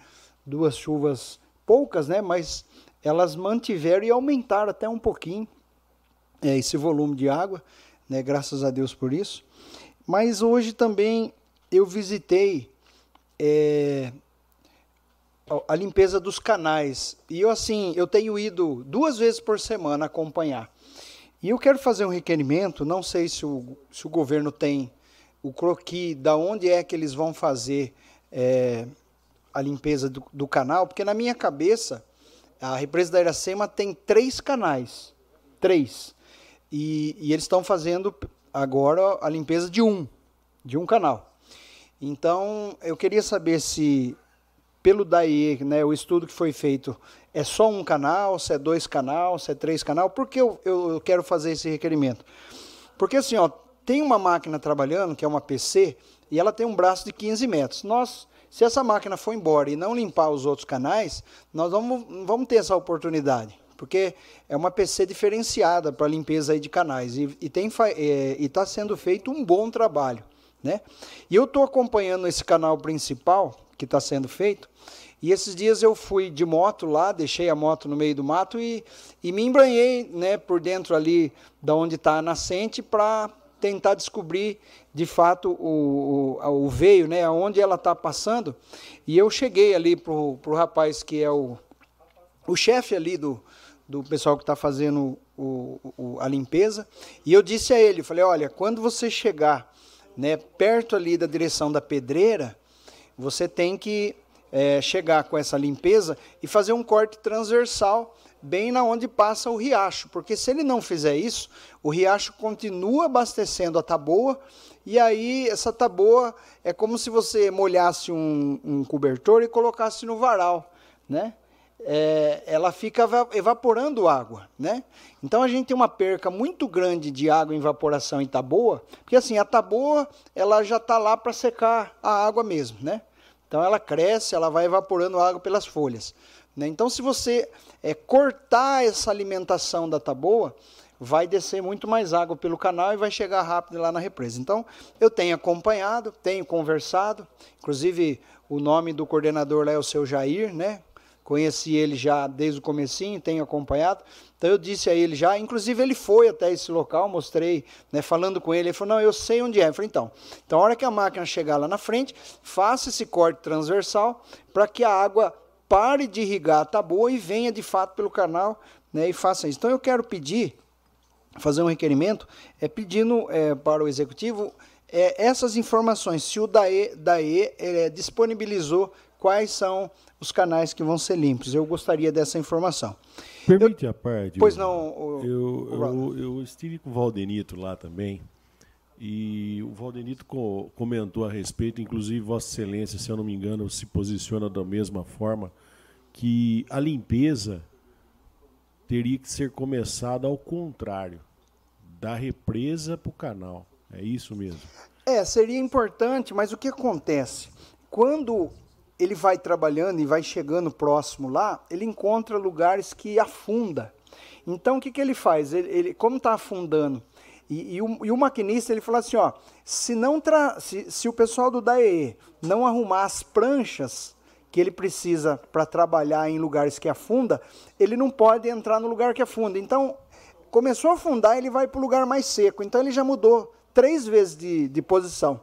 duas chuvas poucas, né? Mas elas mantiveram e aumentaram até um pouquinho é, esse volume de água, né? Graças a Deus por isso. Mas hoje também eu visitei é, a limpeza dos canais e eu assim eu tenho ido duas vezes por semana acompanhar. E eu quero fazer um requerimento, não sei se o, se o governo tem o croqui, da onde é que eles vão fazer é, a limpeza do, do, canal, porque na minha cabeça, a represa da Iracema tem três canais, três, e, e eles estão fazendo agora a limpeza de um, de um canal. Então, eu queria saber se, pelo DAE, né, o estudo que foi feito, é só um canal, se é dois canal, se é três canal. Por que eu, eu quero fazer esse requerimento? Porque assim, ó, tem uma máquina trabalhando, que é uma PC, e ela tem um braço de 15 metros. Nós, se essa máquina for embora e não limpar os outros canais, nós vamos, vamos ter essa oportunidade. Porque é uma PC diferenciada para limpeza aí de canais. E está é, tá sendo feito um bom trabalho. Né? E eu estou acompanhando esse canal principal que está sendo feito. E esses dias eu fui de moto lá, deixei a moto no meio do mato e, e me embranhei né, por dentro ali da onde está a nascente para tentar descobrir de fato o, o, o veio, né, aonde ela está passando. E eu cheguei ali para o rapaz que é o, o chefe ali do, do pessoal que está fazendo o, o, a limpeza, e eu disse a ele, falei, olha, quando você chegar né, perto ali da direção da pedreira, você tem que é, chegar com essa limpeza e fazer um corte transversal bem na onde passa o riacho, porque se ele não fizer isso, o riacho continua abastecendo a taboa e aí essa taboa é como se você molhasse um, um cobertor e colocasse no varal, né? É, ela fica evaporando água, né? Então a gente tem uma perca muito grande de água em evaporação em taboa, porque assim a taboa ela já está lá para secar a água mesmo, né? Então ela cresce, ela vai evaporando água pelas folhas. Né? Então, se você é, cortar essa alimentação da taboa, vai descer muito mais água pelo canal e vai chegar rápido lá na represa. Então, eu tenho acompanhado, tenho conversado, inclusive o nome do coordenador lá é o seu Jair, né? Conheci ele já desde o comecinho, tenho acompanhado. Então eu disse a ele já, inclusive ele foi até esse local, mostrei, né, falando com ele, ele falou, não, eu sei onde é. Eu falei, então, então a hora que a máquina chegar lá na frente, faça esse corte transversal para que a água pare de irrigar a taboa e venha de fato pelo canal né, e faça isso. Então eu quero pedir, fazer um requerimento, é pedindo é, para o executivo é, essas informações, se o DAE, DAE é, disponibilizou quais são os canais que vão ser limpos. Eu gostaria dessa informação. Permite eu, a parte. Pois não. O, eu, o eu, eu, estive com o Valdenito lá também. E o Valdenito co comentou a respeito, inclusive Vossa Excelência, se eu não me engano, se posiciona da mesma forma, que a limpeza teria que ser começada ao contrário, da represa para o canal. É isso mesmo? É, seria importante, mas o que acontece? Quando ele vai trabalhando e vai chegando próximo lá, ele encontra lugares que afunda. Então o que, que ele faz? Ele, ele como está afundando, e, e, o, e, o, maquinista ele falou assim, ó, se não tra se, se o pessoal do DAE não arrumar as pranchas que ele precisa para trabalhar em lugares que afunda, ele não pode entrar no lugar que afunda. Então começou a afundar, ele vai para o lugar mais seco. Então ele já mudou três vezes de, de posição.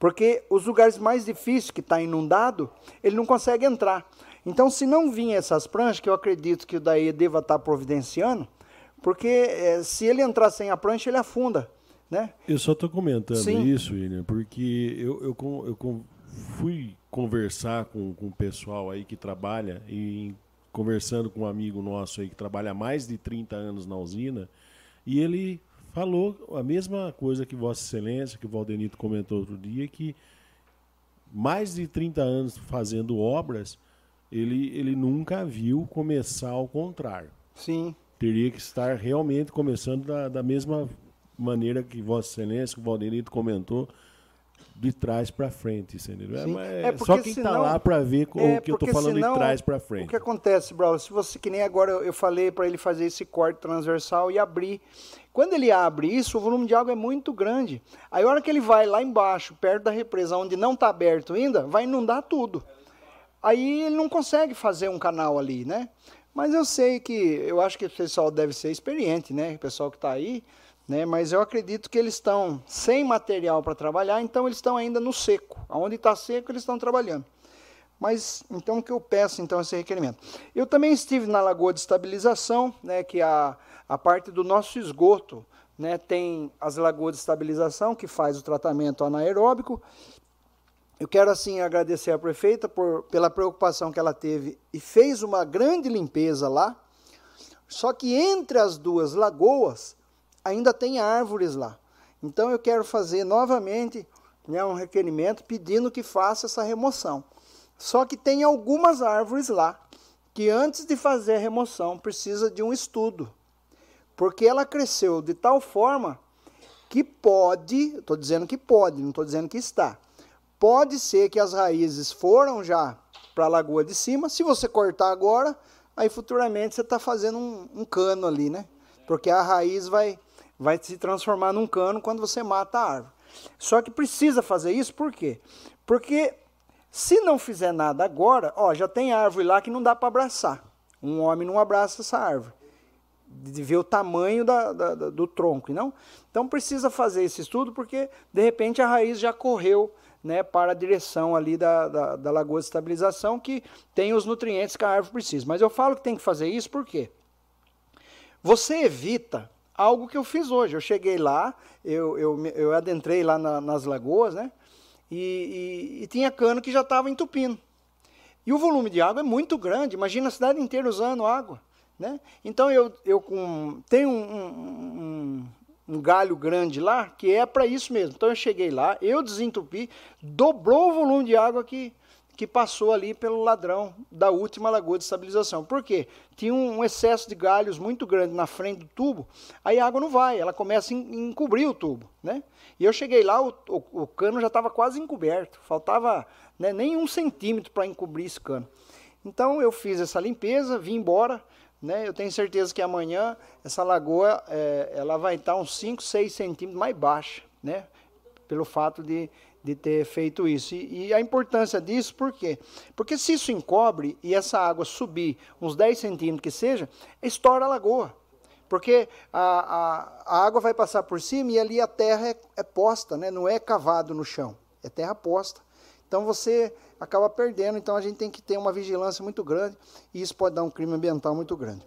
Porque os lugares mais difíceis, que está inundado, ele não consegue entrar. Então, se não vir essas pranchas, que eu acredito que o daí deva estar tá providenciando, porque é, se ele entrar sem a prancha, ele afunda. Né? Eu só estou comentando Sim. isso, William, porque eu, eu, eu, fui conversar com, com o pessoal aí que trabalha, e conversando com um amigo nosso aí que trabalha há mais de 30 anos na usina, e ele falou a mesma coisa que Vossa Excelência, que o Valdenito comentou outro dia, que mais de 30 anos fazendo obras, ele, ele nunca viu começar ao contrário. Sim. Teria que estar realmente começando da, da mesma maneira que Vossa Excelência, que o Valdenito comentou, de trás para frente, entendeu? É, é só quem está lá para ver é o que eu estou falando senão, de trás para frente. O que acontece, Braulio, se você que nem agora eu falei para ele fazer esse corte transversal e abrir. Quando ele abre isso, o volume de água é muito grande. Aí a hora que ele vai lá embaixo, perto da represa, onde não está aberto ainda, vai inundar tudo. Aí ele não consegue fazer um canal ali, né? Mas eu sei que, eu acho que o pessoal deve ser experiente, né? O pessoal que está aí, né? Mas eu acredito que eles estão sem material para trabalhar, então eles estão ainda no seco. Onde está seco, eles estão trabalhando. Mas então o que eu peço então esse requerimento? Eu também estive na lagoa de estabilização, né, que a, a parte do nosso esgoto, né, tem as lagoas de estabilização que faz o tratamento anaeróbico. Eu quero assim agradecer à prefeita por, pela preocupação que ela teve e fez uma grande limpeza lá. Só que entre as duas lagoas ainda tem árvores lá. Então eu quero fazer novamente né, um requerimento pedindo que faça essa remoção. Só que tem algumas árvores lá que antes de fazer a remoção precisa de um estudo. Porque ela cresceu de tal forma que pode, estou dizendo que pode, não estou dizendo que está. Pode ser que as raízes foram já para a lagoa de cima. Se você cortar agora, aí futuramente você está fazendo um, um cano ali, né? Porque a raiz vai vai se transformar num cano quando você mata a árvore. Só que precisa fazer isso por quê? Porque se não fizer nada agora, ó, já tem árvore lá que não dá para abraçar. Um homem não abraça essa árvore. De ver o tamanho da, da, do tronco, não? Então precisa fazer esse estudo porque de repente a raiz já correu né, para a direção ali da, da, da lagoa de estabilização que tem os nutrientes que a árvore precisa. Mas eu falo que tem que fazer isso por quê? Você evita algo que eu fiz hoje. Eu cheguei lá, eu, eu, eu adentrei lá na, nas lagoas, né? E, e, e tinha cano que já estava entupindo. E o volume de água é muito grande, imagina a cidade inteira usando água. Né? Então eu, eu com, tenho um, um, um galho grande lá que é para isso mesmo. Então eu cheguei lá, eu desentupi, dobrou o volume de água que, que passou ali pelo ladrão da última lagoa de estabilização. Por quê? Tinha um excesso de galhos muito grande na frente do tubo, aí a água não vai, ela começa a encobrir o tubo. Né? E eu cheguei lá, o, o, o cano já estava quase encoberto, faltava né, nem um centímetro para encobrir esse cano. Então eu fiz essa limpeza, vim embora. Né? Eu tenho certeza que amanhã essa lagoa é, ela vai estar uns 5, 6 centímetros mais baixa, né? pelo fato de de ter feito isso. E, e, a importância disso, por quê? Porque se isso encobre e essa água subir uns 10 centímetros que seja, estoura a lagoa. Porque a, a, a água vai passar por cima e ali a terra é, é posta, né? não é cavado no chão, é terra posta. Então você acaba perdendo, então a gente tem que ter uma vigilância muito grande e isso pode dar um crime ambiental muito grande.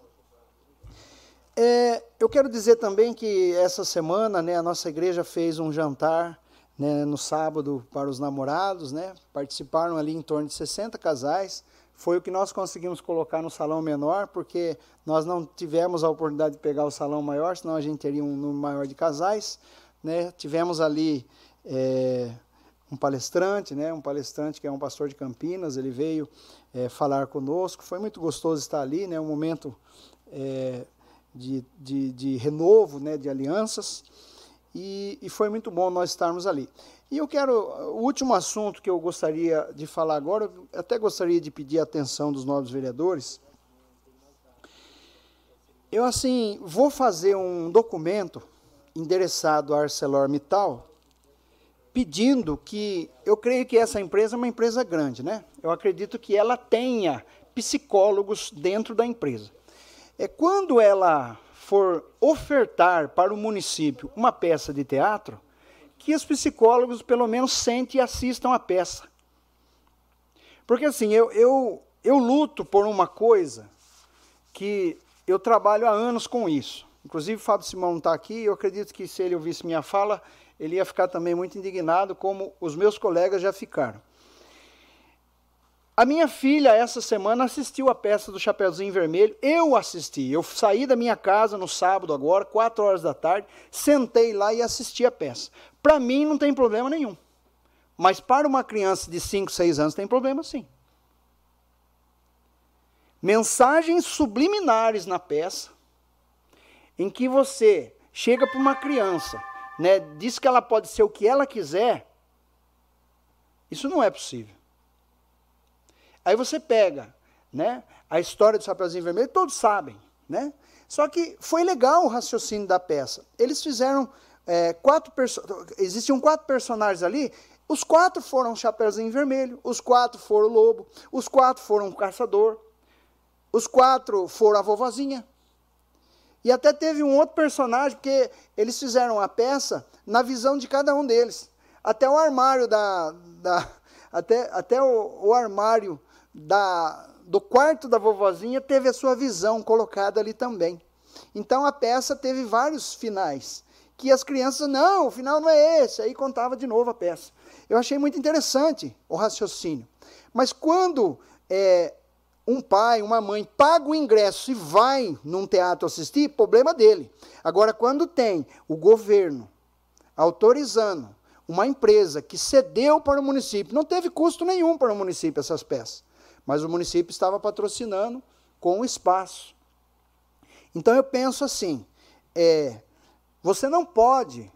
É, eu quero dizer também que essa semana né, a nossa igreja fez um jantar né, no sábado para os namorados, né? Participaram ali em torno de 60 casais. Foi o que nós conseguimos colocar no salão menor, porque nós não tivemos a oportunidade de pegar o salão maior, senão a gente teria um número maior de casais. Né? Tivemos ali é, um palestrante, né? um palestrante que é um pastor de Campinas, ele veio é, falar conosco. Foi muito gostoso estar ali, né? um momento é, de, de, de, renovo, né? de alianças. E, e foi muito bom nós estarmos ali. E eu quero, o último assunto que eu gostaria de falar agora, eu até gostaria de pedir a atenção dos novos vereadores. Eu, assim, vou fazer um documento endereçado à ArcelorMittal, pedindo que, eu creio que essa empresa é uma empresa grande, né? Eu acredito que ela tenha psicólogos dentro da empresa. É quando ela for ofertar para o município uma peça de teatro, que os psicólogos pelo menos sentem e assistam a peça. Porque assim, eu, eu, eu luto por uma coisa que eu trabalho há anos com isso. Inclusive, o Fábio Simão não está aqui, eu acredito que se ele ouvisse minha fala, ele ia ficar também muito indignado, como os meus colegas já ficaram. A minha filha, essa semana, assistiu a peça do Chapeuzinho Vermelho. Eu assisti. Eu saí da minha casa no sábado, agora, 4 horas da tarde, sentei lá e assisti a peça. Para mim, não tem problema nenhum. Mas para uma criança de 5, 6 anos, tem problema sim. Mensagens subliminares na peça, em que você chega para uma criança, né, diz que ela pode ser o que ela quiser, isso não é possível. Aí você pega, né, a história do Chapeuzinho Vermelho, todos sabem, né? Só que foi legal o raciocínio da peça. Eles fizeram é, quatro existiam quatro personagens ali. Os quatro foram Chapeuzinho Vermelho, os quatro foram o Lobo, os quatro foram o Caçador, os quatro foram a vovozinha. E até teve um outro personagem, porque eles fizeram a peça na visão de cada um deles. Até o armário da. da <laughs> até até o, o armário da, do quarto da vovozinha teve a sua visão colocada ali também. Então a peça teve vários finais. Que as crianças, não, o final não é esse. Aí contava de novo a peça. Eu achei muito interessante o raciocínio. Mas quando é, um pai, uma mãe paga o ingresso e vai num teatro assistir, problema dele. Agora, quando tem o governo autorizando uma empresa que cedeu para o município, não teve custo nenhum para o município essas peças mas o município estava patrocinando com o espaço. Então eu penso assim: é, você não pode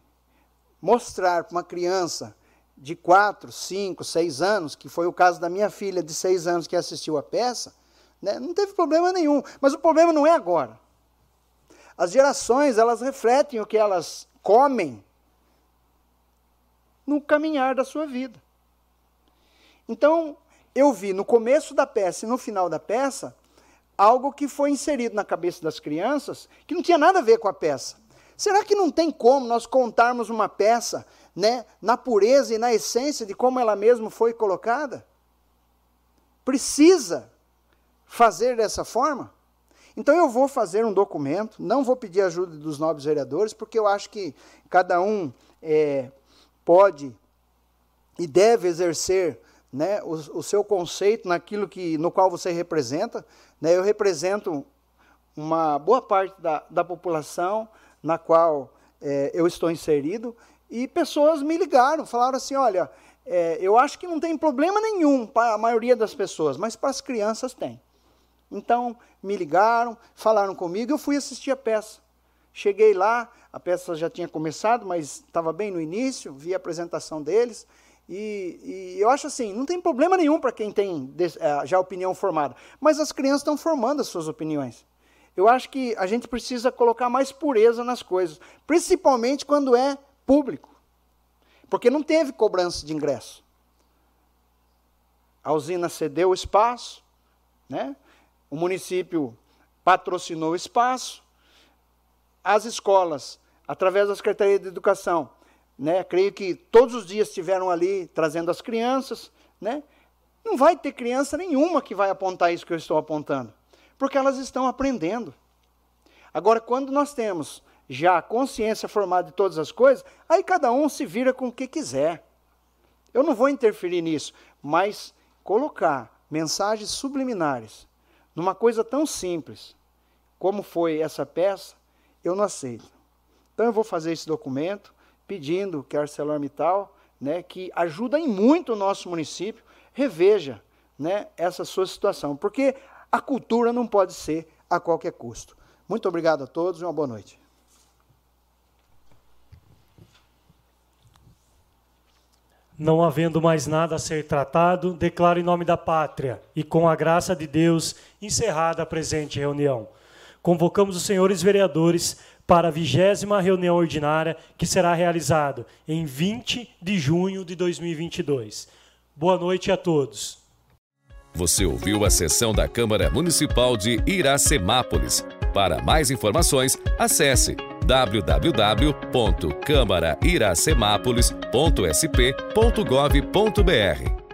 mostrar para uma criança de 4, 5, 6 anos, que foi o caso da minha filha de 6 anos que assistiu a peça, né, não teve problema nenhum. Mas o problema não é agora. As gerações, elas refletem o que elas comem no caminhar da sua vida. Então, eu vi no começo da peça e no final da peça algo que foi inserido na cabeça das crianças que não tinha nada a ver com a peça. Será que não tem como nós contarmos uma peça né, na pureza e na essência de como ela mesma foi colocada? Precisa fazer dessa forma? Então eu vou fazer um documento, não vou pedir ajuda dos nobres vereadores, porque eu acho que cada um é, pode e deve exercer né, o, o, seu conceito naquilo que, no qual você representa. Né, eu represento uma boa parte da, da população na qual é, eu estou inserido e pessoas me ligaram, falaram assim, olha, é, eu acho que não tem problema nenhum para a maioria das pessoas, mas para as crianças tem. Então, me ligaram, falaram comigo, eu fui assistir a peça. Cheguei lá, a peça já tinha começado, mas estava bem no início, vi a apresentação deles, e, e, eu acho assim, não tem problema nenhum para quem tem é, já opinião formada, mas as crianças estão formando as suas opiniões. Eu acho que a gente precisa colocar mais pureza nas coisas, principalmente quando é público, porque não teve cobrança de ingresso. A usina cedeu o espaço, né? o município patrocinou o espaço, as escolas, através da Secretaria de Educação, né? Creio que todos os dias estiveram ali trazendo as crianças, né? Não vai ter criança nenhuma que vai apontar isso que eu estou apontando, porque elas estão aprendendo. Agora, quando nós temos já a consciência formada de todas as coisas, aí cada um se vira com o que quiser. Eu não vou interferir nisso, mas colocar mensagens subliminares numa coisa tão simples como foi essa peça, eu não aceito. Então eu vou fazer esse documento pedindo que a ArcelorMittal, né, que ajuda em muito o nosso município, reveja né, essa sua situação, porque a cultura não pode ser a qualquer custo. Muito obrigado a todos e uma boa noite. Não havendo mais nada a ser tratado, declaro em nome da pátria e com a graça de Deus encerrada a presente reunião. Convocamos os senhores vereadores para a vigésima reunião ordinária que será realizada em 20 de junho de 2022. Boa noite a todos. Você ouviu a sessão da Câmara Municipal de Iracemápolis. Para mais informações, acesse www.câmarairacemápolis.sp.gov.br.